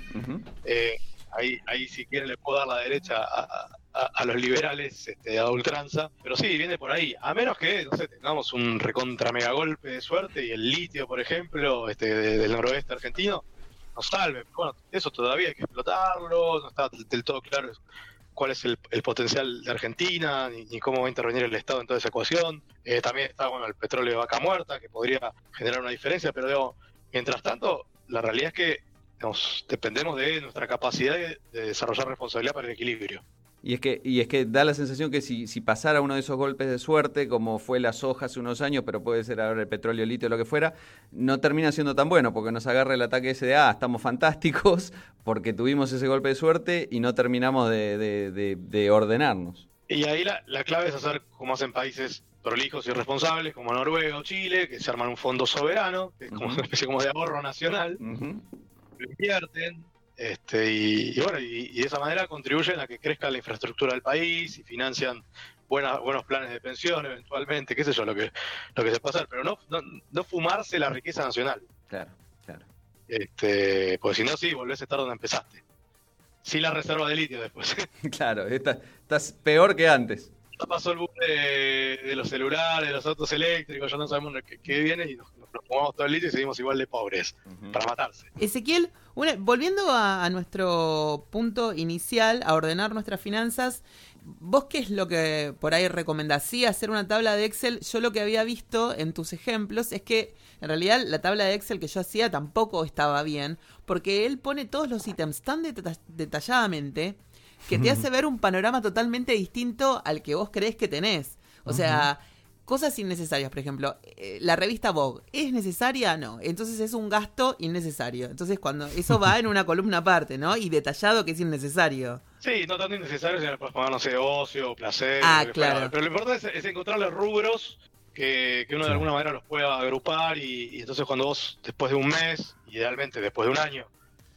Eh, ahí, ahí si quieren le puedo dar la derecha a, a- los liberales este, a ultranza, pero sí, viene por ahí, a menos que, no sé, tengamos un recontra mega de suerte y el litio, por ejemplo, este, de- del noroeste argentino, nos salve. Bueno, eso todavía hay que explotarlo, no está del todo claro cuál es el, el potencial de Argentina, ni, cómo va a intervenir el Estado en toda esa ecuación. Eh, también está, bueno, el petróleo de vaca muerta, que podría generar una diferencia, pero digo, mientras tanto, la realidad es que digamos, dependemos de nuestra capacidad de, de desarrollar responsabilidad para el equilibrio. Y es que, y es que da la sensación que si, si pasara uno de esos golpes de suerte, como fue la soja hace unos años, pero puede ser ahora el petróleo, el litio, lo que fuera, no termina siendo tan bueno, porque nos agarra el ataque ese de, ah, estamos fantásticos, porque tuvimos ese golpe de suerte y no terminamos de, de- de- de ordenarnos. Y ahí la, la clave es hacer como hacen países prolijos y responsables, como Noruega o Chile, que se arman un fondo soberano, que es como una especie como de ahorro nacional. Lo invierten, este, y, y bueno, y, y de esa manera contribuyen a que crezca la infraestructura del país y financian buenas, buenos planes de pensión eventualmente, qué sé yo, lo que, lo que se hacer, pero no, no, no fumarse la riqueza nacional. Claro, claro. Este, porque si no, sí, volvés a estar donde empezaste. Sin la reserva de litio después. Claro, esta- estás peor que antes. Ya pasó el boom de, de los celulares, de los autos eléctricos, ya no sabemos qué, qué viene y nos, nos fumamos todo el litio y seguimos igual de pobres Ujú. para matarse. Ezequiel, una- volviendo a, a nuestro punto inicial, a ordenar nuestras finanzas, ¿vos qué es lo que por ahí recomendás? Sí, hacer una tabla de Excel. Yo lo que había visto en tus ejemplos es que en realidad la tabla de Excel que yo hacía tampoco estaba bien, porque él pone todos los ítems tan deta- detalladamente que te hace ver un panorama totalmente distinto al que vos crees que tenés. O sea, cosas innecesarias, por ejemplo, eh, la revista Vogue, ¿es necesaria? No. Entonces es un gasto innecesario. Entonces cuando eso va en una columna aparte, ¿no? Y detallado que es innecesario. Sí, no tanto innecesario, sino después poner, no sé, ocio, placer. Ah, fuera. claro. Pero lo importante es, es encontrarle rubros que, que uno de alguna manera los pueda agrupar y, y entonces cuando vos, después de un mes, idealmente después de un año,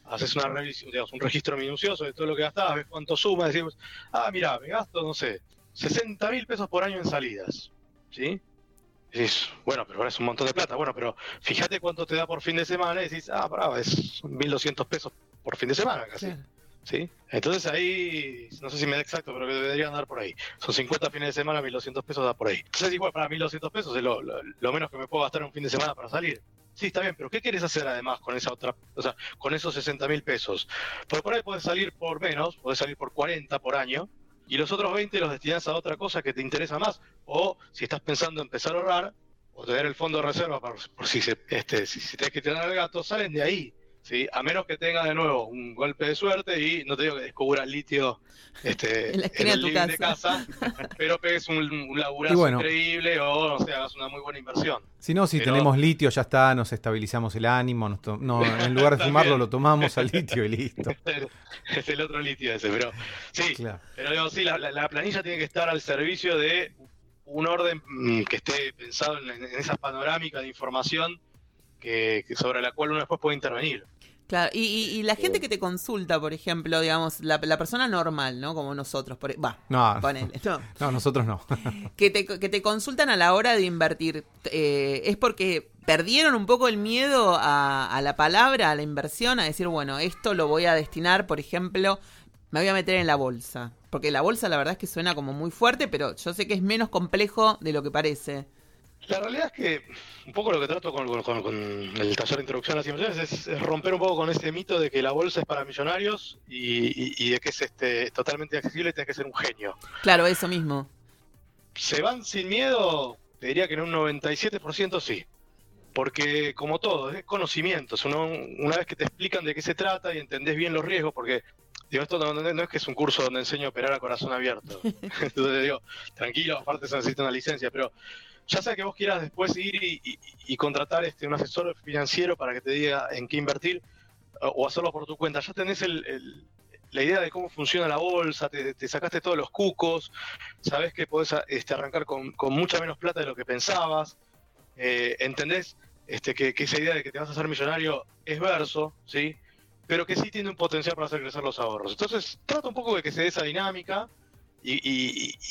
haces una revisión, digamos, un registro minucioso de todo lo que gastás, ves cuánto suma, decimos, ah, mira, me gasto, no sé, 60 mil pesos por año en salidas, ¿sí? Y decís, bueno, pero ahora es un montón de plata, bueno, pero fíjate cuánto te da por fin de semana y decís, ah, brava, es 1.200 pesos por fin de semana casi. ¿Sí? Entonces ahí, no sé si me da exacto, pero que deberían dar por ahí. Son 50 fines de semana, 1200 pesos da por ahí. Entonces, igual, para 1200 pesos es lo, lo- lo menos que me puedo gastar un fin de semana para salir. Sí, está bien, pero ¿qué quieres hacer además con esa otra, o sea, con esos 60 mil pesos? Porque por ahí puedes salir por menos, puedes salir por 40 por año, y los otros 20 los destinas a otra cosa que te interesa más. O si estás pensando en empezar a ahorrar, o tener el fondo de reserva por, por si, se, este, si, si tenés que tener al gato, salen de ahí. ¿Sí? A menos que tengas de nuevo un golpe de suerte y no te digo que descubras litio este, En el de tu living casa. pero pegues un, un laburazo bueno. increíble o no sé, hagas una muy buena inversión. Si no, si Pero- tenemos litio, ya está, nos estabilizamos el ánimo. nos to- no, en lugar de fumarlo, lo tomamos al litio y listo. es el otro litio ese, pero sí, Claro. Pero digo, sí, la, la- la planilla tiene que estar al servicio de un orden mm, que esté pensado en, en esa panorámica de información que, que sobre la cual uno después puede intervenir. Claro, y, y- y la gente que te consulta, por ejemplo, digamos, la, la persona normal, ¿no? Como nosotros, por, e, va, No, ponele, no. no, nosotros no. que te, que te consultan a la hora de invertir, eh, es porque perdieron un poco el miedo a, a la palabra, a la inversión, a decir, bueno, esto lo voy a destinar, por ejemplo, me voy a meter en la bolsa. Porque la bolsa la verdad es que suena como muy fuerte, pero yo sé que es menos complejo de lo que parece. La realidad es que un poco lo que trato con, con- con- el taller de introducción a las inversiones es, es romper un poco con ese mito de que la bolsa es para millonarios y, y- y de que es este totalmente accesible y tienes que ser un genio. Claro, eso mismo. ¿Se van sin miedo? Te diría que en un 97% sí. Porque como todo, es conocimiento. Es uno- una vez que te explican de qué se trata y entendés bien los riesgos, porque digo, esto no- no es que es un curso donde enseño a operar a corazón abierto. Entonces digo, tranquilo, aparte se necesita una licencia, pero ya sea que vos quieras después ir y, contratar este, un asesor financiero para que te diga en qué invertir o, hacerlo por tu cuenta, ya tenés el- la idea de cómo funciona la bolsa, te, te sacaste todos los cucos, sabés que podés este, arrancar con, mucha menos plata de lo que pensabas, eh, entendés este, que, esa idea de que te vas a hacer millonario es verso, ¿sí? pero que sí tiene un potencial para hacer crecer los ahorros. Entonces, trata un poco de que se dé esa dinámica y,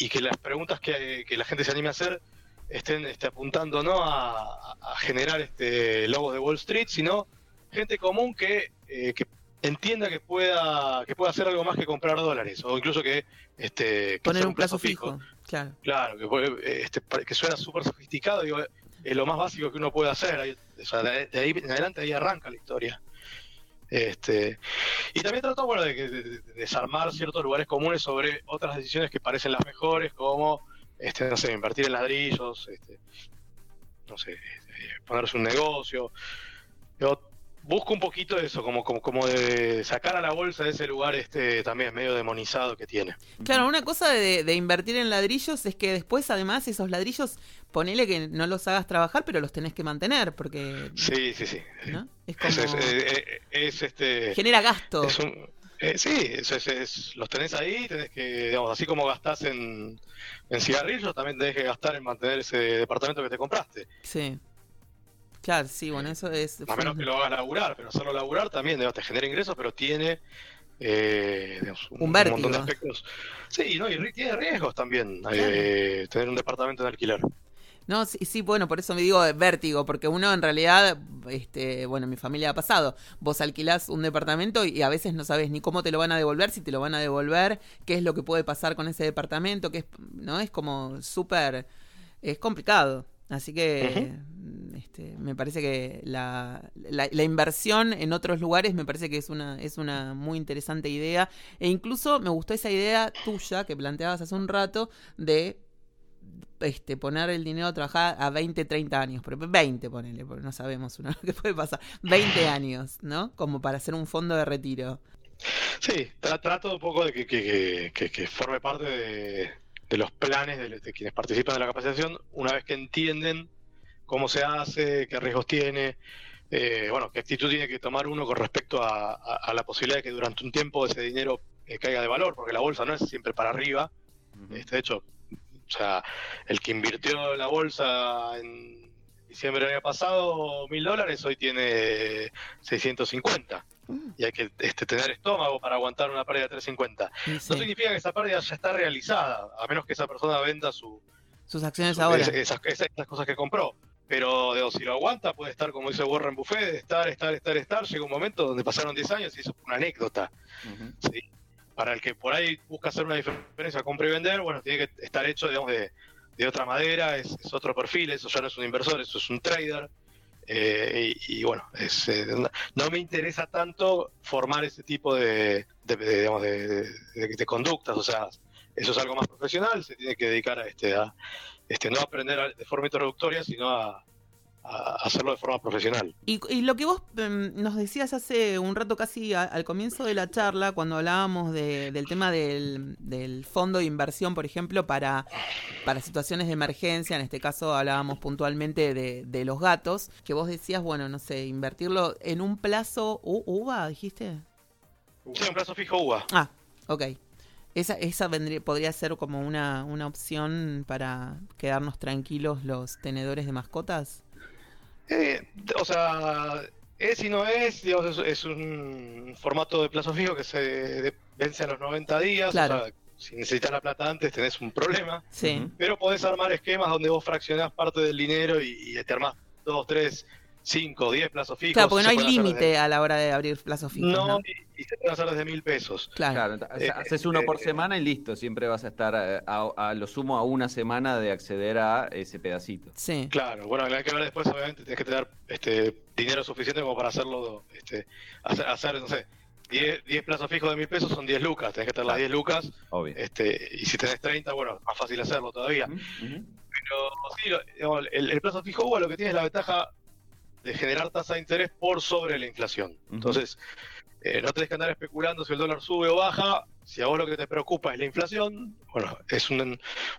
y- que las preguntas que la gente se anime a hacer estén este, apuntando no a, generar este, logos de Wall Street, sino gente común que, eh, que entienda que pueda que pueda hacer algo más que comprar dólares o incluso que este que Poner un plazo fijo. Claro. Claro, que, este, que suena súper sofisticado, digo, es lo más básico que uno puede hacer. ahí- o sea, de, ahí en adelante ahí arranca la historia. Este, y también trato bueno, de, de- de desarmar ciertos lugares comunes sobre otras decisiones que parecen las mejores, como este, no sé, invertir en ladrillos, este, no sé, este, ponerse un negocio. Yo busco un poquito de eso, como, como, como de sacar a la bolsa de ese lugar este también medio demonizado que tiene. Claro, una cosa de, de invertir en ladrillos es que después, además, esos ladrillos, ponele que no los hagas trabajar, pero los tenés que mantener, porque. Sí, sí, sí. ¿no? Es como. Es- es- es, este. genera gasto. es un- eh, sí, es, es- es- los tenés ahí, tenés que, digamos, así como gastás en, en cigarrillos, también tenés que gastar en mantener ese departamento que te compraste. Sí. Claro, sí, bueno, eso es. A menos que lo hagas laburar, pero hacerlo laburar también, digamos, te genera ingresos, pero tiene eh, digamos, Un vértigo. montón de aspectos. Sí, no, y tiene riesgos también eh, tener un departamento en alquiler. No, sí, sí, bueno, por eso me digo vértigo, porque uno en realidad, este, bueno, en mi familia ha pasado. Vos alquilás un departamento y a veces no sabes ni cómo te lo van a devolver, si te lo van a devolver, qué es lo que puede pasar con ese departamento, que es, no es como súper, es complicado. Así que este, me parece que la, la, la inversión en otros lugares me parece que es una, es una muy interesante idea. E incluso me gustó esa idea tuya que planteabas hace un rato de este, poner el dinero a trabajar a 20, 30 años, pero 20 ponele, porque no sabemos uno lo que puede pasar. 20 años, ¿no? Como para hacer un fondo de retiro. Sí, tra- trato un poco de que, que, que- que- que forme parte de, de los planes de, de quienes participan de la capacitación, una vez que entienden cómo se hace, qué riesgos tiene, eh, bueno, qué actitud tiene que tomar uno con respecto a, a- a la posibilidad de que durante un tiempo ese dinero eh, caiga de valor, porque la bolsa no es siempre para arriba. Este, de hecho, o sea, el que invirtió en la bolsa en diciembre del año pasado mil dólares, hoy tiene 650. Y hay que este, tener estómago para aguantar una pérdida de 350. Y No sí, significa que esa pérdida ya está realizada, a menos que esa persona venda su, sus acciones su- ahora. es- esas, esas- esas cosas que compró. Pero digo, si lo aguanta, puede estar, como dice Warren Buffett, estar, estar, estar, estar. Llega un momento donde pasaron 10 años y eso fue una anécdota. ¿sí? Para el que por ahí busca hacer una diferencia, compra y vender, bueno, tiene que estar hecho, digamos, de, otra madera, es, otro perfil, eso ya no es un inversor, eso es un trader. Eh, y, bueno, es, eh, no, me interesa tanto formar ese tipo de, digamos, de- conductas, o sea, eso es algo más profesional, se tiene que dedicar a, este, a este, no aprender de forma introductoria, sino a, a hacerlo de forma profesional. Y, y lo que vos em, nos decías hace un rato casi a- al comienzo de la charla, cuando hablábamos de- del tema del, del fondo de inversión, por ejemplo, para, para situaciones de emergencia, en este caso hablábamos puntualmente de, de los gatos, que vos decías, bueno, no sé, invertirlo en un plazo... U- ¿Uva, dijiste? Sí, un plazo fijo UVA. Ah, ok. Esa, esa vendría, podría ser como una, una opción para quedarnos tranquilos los tenedores de mascotas. Eh, o sea, Es y no es, digamos, es, es un formato de plazo fijo que se vence a los 90 días. Claro. o sea, si necesitas la plata antes tenés un problema. Sí. Pero podés armar esquemas donde vos fraccionás parte del dinero y, y te armás 2, 3, 5, 10 plazos fijos. Claro, porque no hay límite a la hora de abrir plazos fijos. No, No, y, y se pueden hacer desde mil pesos. Claro. Claro, Eh, haces uno por eh, semana y listo. Siempre vas a estar eh, a, a lo sumo a una semana de acceder a ese pedacito. Sí. Claro, bueno, hay que ver después, obviamente, tienes que tener este, dinero suficiente como para hacerlo, este, hacer, hacer, no sé, 10, 10 plazos fijos de mil pesos son 10 lucas, tenés que tener las 10 lucas, Obvio. este, y si tenés 30, bueno, más fácil hacerlo todavía. Pero sí, el plazo fijo bueno, lo que tiene es la ventaja de generar tasa de interés por sobre la inflación. Entonces, eh, no tenés que andar especulando si el dólar sube o baja. Si a vos lo que te preocupa es la inflación, bueno, es un,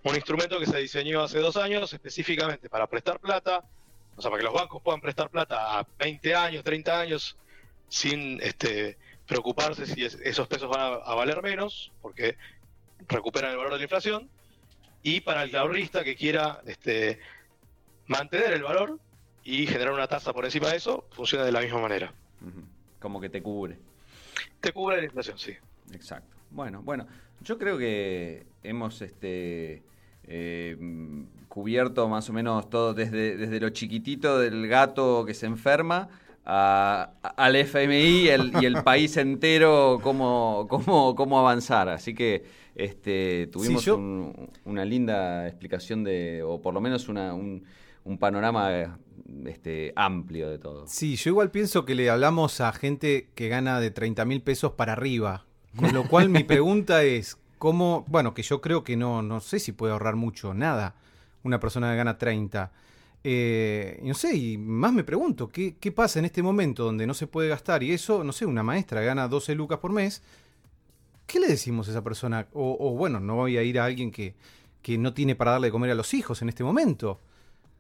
un instrumento que se diseñó hace dos años específicamente para prestar plata, o sea, para que los bancos puedan prestar plata a 20 años, 30 años, sin este, preocuparse si es- esos pesos van a, a valer menos, porque recuperan el valor de la inflación, y para el ahorrista que quiera este, mantener el valor y generar una tasa por encima de eso, funciona de la misma manera. Como que te cubre. Te cubre la inflación, sí. Exacto. Bueno, bueno, yo creo que hemos este eh, cubierto más o menos todo desde, desde lo chiquitito del gato que se enferma a- a- al FMI y el, y el país entero cómo, cómo, cómo avanzar. Así que este, tuvimos yo- un- una linda explicación de, o por lo menos una, un, un panorama este, amplio de todo. Sí, yo igual pienso que le hablamos a gente que gana de 30 mil pesos para arriba. Con lo cual mi pregunta es, ¿cómo? Bueno, que yo creo que no, no sé si puede ahorrar mucho, nada, una persona que gana 30. Eh, no sé, y más me pregunto, ¿qué, ¿qué pasa en este momento donde no se puede gastar? Y eso, no sé, una maestra gana 12 lucas por mes. ¿Qué le decimos a esa persona? O, o, bueno, no voy a ir a alguien que, que no tiene para darle de comer a los hijos en este momento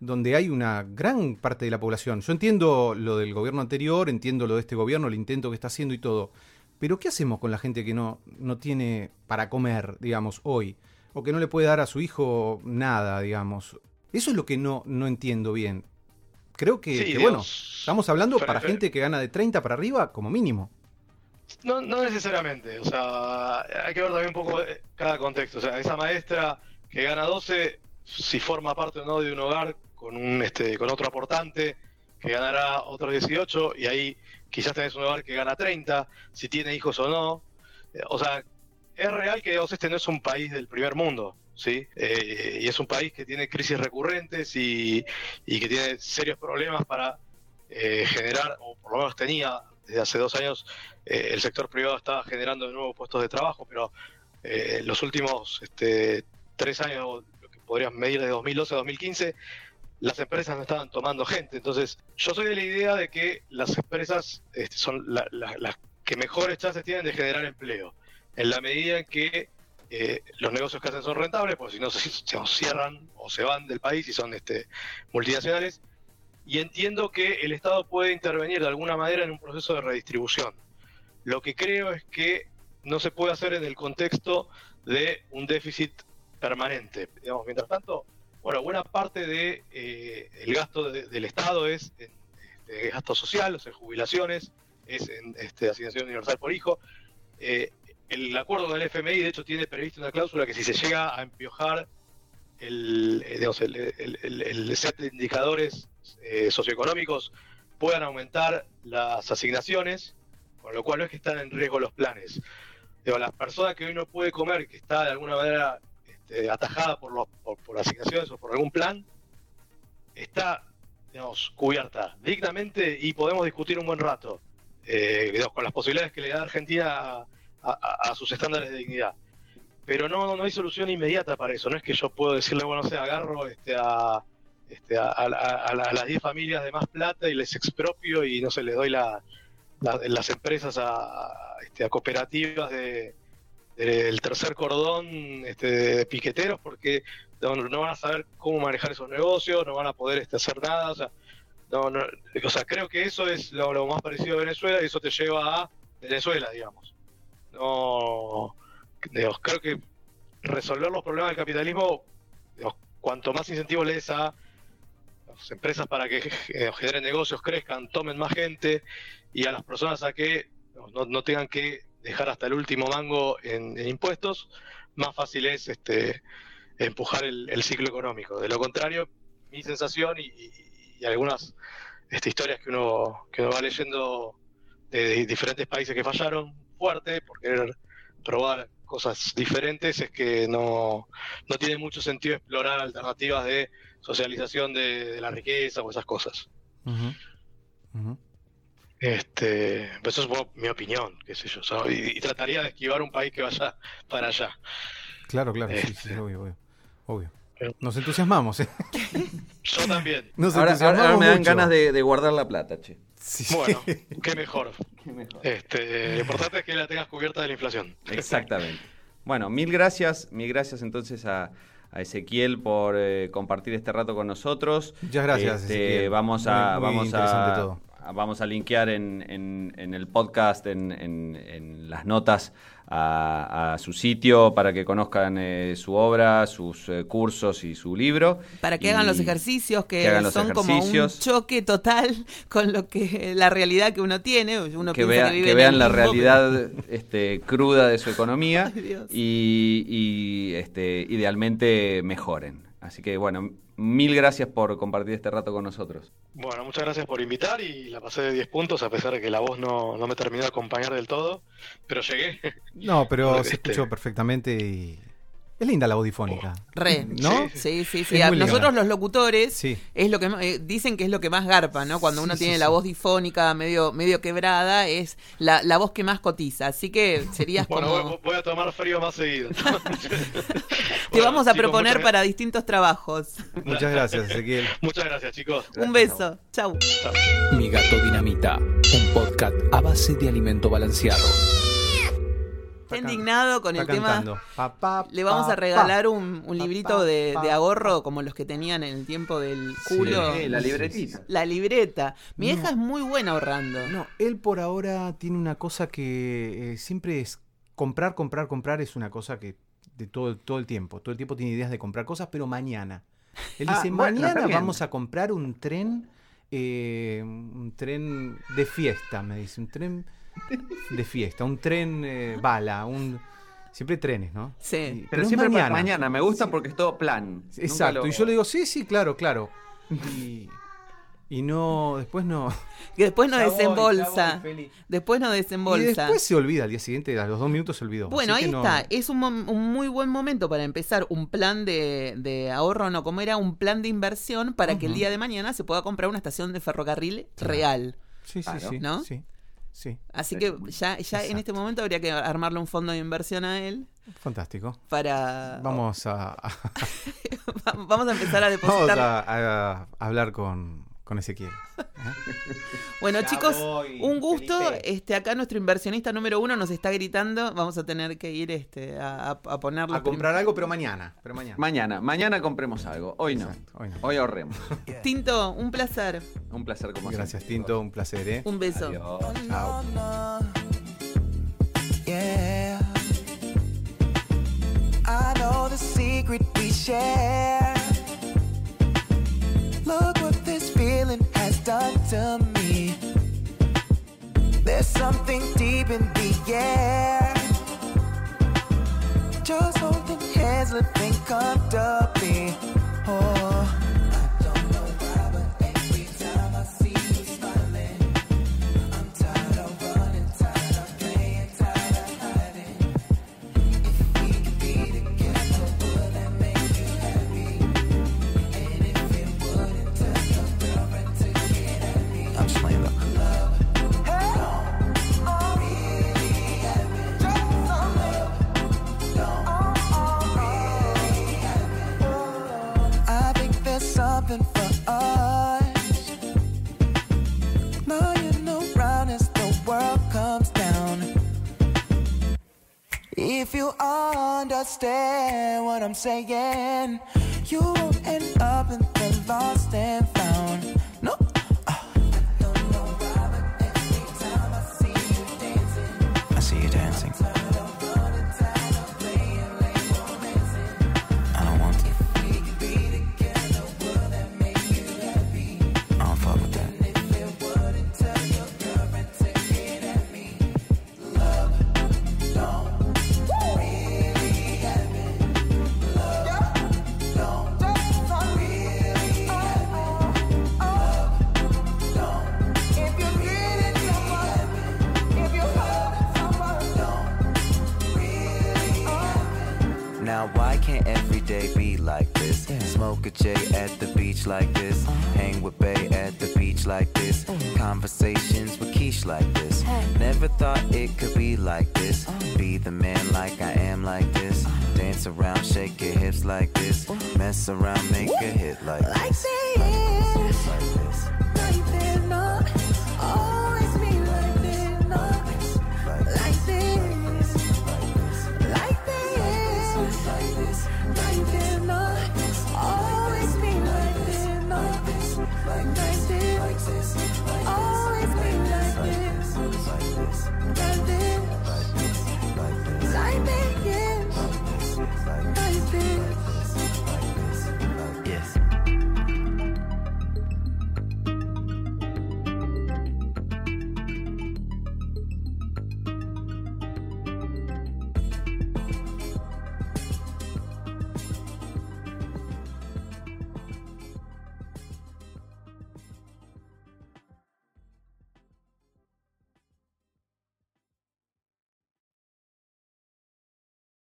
donde hay una gran parte de la población. Yo entiendo lo del gobierno anterior, entiendo lo de este gobierno, el intento que está haciendo y todo. Pero ¿qué hacemos con la gente que no, no tiene para comer, digamos, hoy? O que no le puede dar a su hijo nada, digamos. Eso es lo que no, no entiendo bien. Creo que, Sí, que, digamos, bueno, estamos hablando para gente que gana de 30 para arriba como mínimo. No, no necesariamente, o sea, hay que ver también un poco eh, cada contexto. O sea, esa maestra que gana 12, si forma parte o no de un hogar con un este con otro aportante que ganará otros 18 y ahí quizás tenés un hogar que gana 30, si tiene hijos o no. Eh, O sea, es real que digamos, este no es un país del primer mundo, ¿sí? Eh, y es un país que tiene crisis recurrentes y, y que tiene serios problemas para eh, generar, o por lo menos tenía desde hace dos años, eh, el sector privado estaba generando de nuevo puestos de trabajo, pero eh, los últimos este, tres años, lo que podrías medir de 2012 a 2015, las empresas no estaban tomando gente. Entonces, yo soy de la idea de que las empresas este, son la- la- las que mejores chances tienen de generar empleo, en la medida en que eh, los negocios que hacen son rentables, porque si no se, se cierran o se van del país y son este, multinacionales. Y entiendo que el Estado puede intervenir de alguna manera en un proceso de redistribución. Lo que creo es que no se puede hacer en el contexto de un déficit permanente. Digamos, mientras tanto, bueno, buena parte de eh, el gasto de- del Estado es en este, gasto social, o sea, jubilaciones, es en este, asignación universal por hijo. Eh, el acuerdo del FMI, de hecho, tiene prevista una cláusula que si se llega a empiojar el, eh, el, set de indicadores eh, socioeconómicos, puedan aumentar las asignaciones, con lo cual no es que están en riesgo los planes. Digo, la persona que hoy no puede comer, que está de alguna manera este, atajada por, los, por, por asignaciones o por algún plan, está digamos, cubierta dignamente y podemos discutir un buen rato eh, con las posibilidades que le da Argentina a, sus estándares de dignidad. Pero no, no hay solución inmediata para eso. No es que yo puedo decirle, bueno, o sea, agarro este, a, este, a, a- a- a la- a las 10 familias de más plata y les expropio y no sé, les doy la, la- las empresas a cooperativas de, del tercer cordón este, de piqueteros porque no, van a saber cómo manejar esos negocios, no van a poder este, hacer nada. O sea, no, no, o sea, creo que eso es lo, más parecido a Venezuela y eso te lleva a Venezuela, digamos. No, digamos, creo que resolver los problemas del capitalismo, cuanto más incentivos le des a las empresas para que eh, generen negocios, crezcan, tomen más gente y a las personas a que no tengan que dejar hasta el último mango en, impuestos, más fácil es este, empujar el, ciclo económico. De lo contrario, mi sensación y, algunas este, historias que uno, que uno va leyendo de, diferentes países que fallaron fuerte por querer probar cosas diferentes es que no, no tiene mucho sentido explorar alternativas de socialización de, la riqueza o esas cosas. Este, pues eso es bueno, mi opinión, qué sé yo. y, y trataría de esquivar un país que vaya para allá. Claro, claro, sí, sí, Este. obvio, obvio. obvio. Nos entusiasmamos, ¿eh? Yo también. Nos Ahora, ahora- entusiasmamos ahora me dan mucho. ganas de, de guardar la plata, che. Sí. Bueno, qué mejor. Este, lo importante es que la tengas cubierta de la inflación. Exactamente. Bueno, mil gracias, mil gracias entonces a, a Ezequiel por eh, compartir este rato con nosotros. Muchas gracias, Este, Ezequiel. Vamos a, Muy- muy vamos interesante a, todo. Vamos a linkear en, en- en el podcast, en, en- en las notas a, a su sitio para que conozcan eh, su obra, sus eh, cursos y su libro. Para que Y hagan los ejercicios que, que hagan los son como un choque total con lo que la realidad que uno tiene. Uno que, vea- vive que vean la realidad este, cruda de su economía Ay, y, y, este, idealmente mejoren. Así que bueno, mil gracias por compartir este rato con nosotros. Bueno, muchas gracias por invitar y la pasé de 10 puntos a pesar de que la voz no, no me terminó de acompañar del todo, pero llegué. No, pero se Este. escuchó perfectamente y... Es linda la voz difónica. Re. ¿No? Sí, sí, sí. A. Nosotros los locutores Sí. es lo que eh, dicen que es lo que más garpa, ¿no? Cuando uno Sí, tiene sí, la voz difónica medio medio quebrada, es la, la voz que más cotiza. Así que serías Bueno, como voy, voy a tomar frío más seguido. te vamos a proponer para distintos trabajos. Muchas gracias, Ezequiel. Muchas gracias, chicos. Un beso. Chau. Mi gato dinamita, un podcast a base de alimento balanceado. Está indignado con el tema. Pa, pa, Le vamos a regalar un, un Pa, librito pa, de, pa, de ahorro como los que tenían en el tiempo del culo. Sí, la libretita. La libreta. Mi No. hija es muy buena ahorrando. No, él por ahora tiene una cosa que eh, siempre es comprar, comprar, comprar es una cosa que de todo, todo el tiempo. Todo el tiempo tiene ideas de comprar cosas, pero mañana. Él Ah, dice, bueno, mañana vamos a comprar un tren, eh, un tren de fiesta, me dice, un tren de fiesta, un tren eh, bala, un... Siempre trenes, ¿no? Sí. Y- Pero siempre mañana. mañana. mañana, me gusta porque es todo plan. Exacto, lo- y yo le digo, sí, sí, claro, claro. Y, y no, después no. Que después no Ya desembolsa. voy, después no Y desembolsa. después se olvida, al día siguiente, a los dos minutos se olvidó. Bueno, Así ahí no- está. Es un, muy buen momento para empezar un plan de, de ahorro, no, como era un plan de inversión para que el día de mañana se pueda comprar una estación de ferrocarril real. Sí, sí, Claro. sí. ¿No? Sí, sí. Así que ya, ya en este momento habría que armarle un fondo de inversión a él Fantástico. para... Vamos a, Vamos a empezar a vamos depositar. a, a hablar con, con Ezequiel. Bueno, Ya chicos, voy, un gusto. Felipe. Este, acá nuestro inversionista número uno nos está gritando. Vamos a tener que ir este, a, a, a ponerlo. A comprar algo, pero mañana. Pero mañana. Mañana, mañana compremos algo. Hoy no. Exacto, hoy no. Hoy ahorremos. Tinto, un placer. Un placer como Gracias, siempre. Tinto. Un placer, ¿eh? Un beso. Adiós. Chao. Yeah. I know the secret we share. Look what this done to me. There's something deep in the air. Just holding hands, living comfortably. say yeah.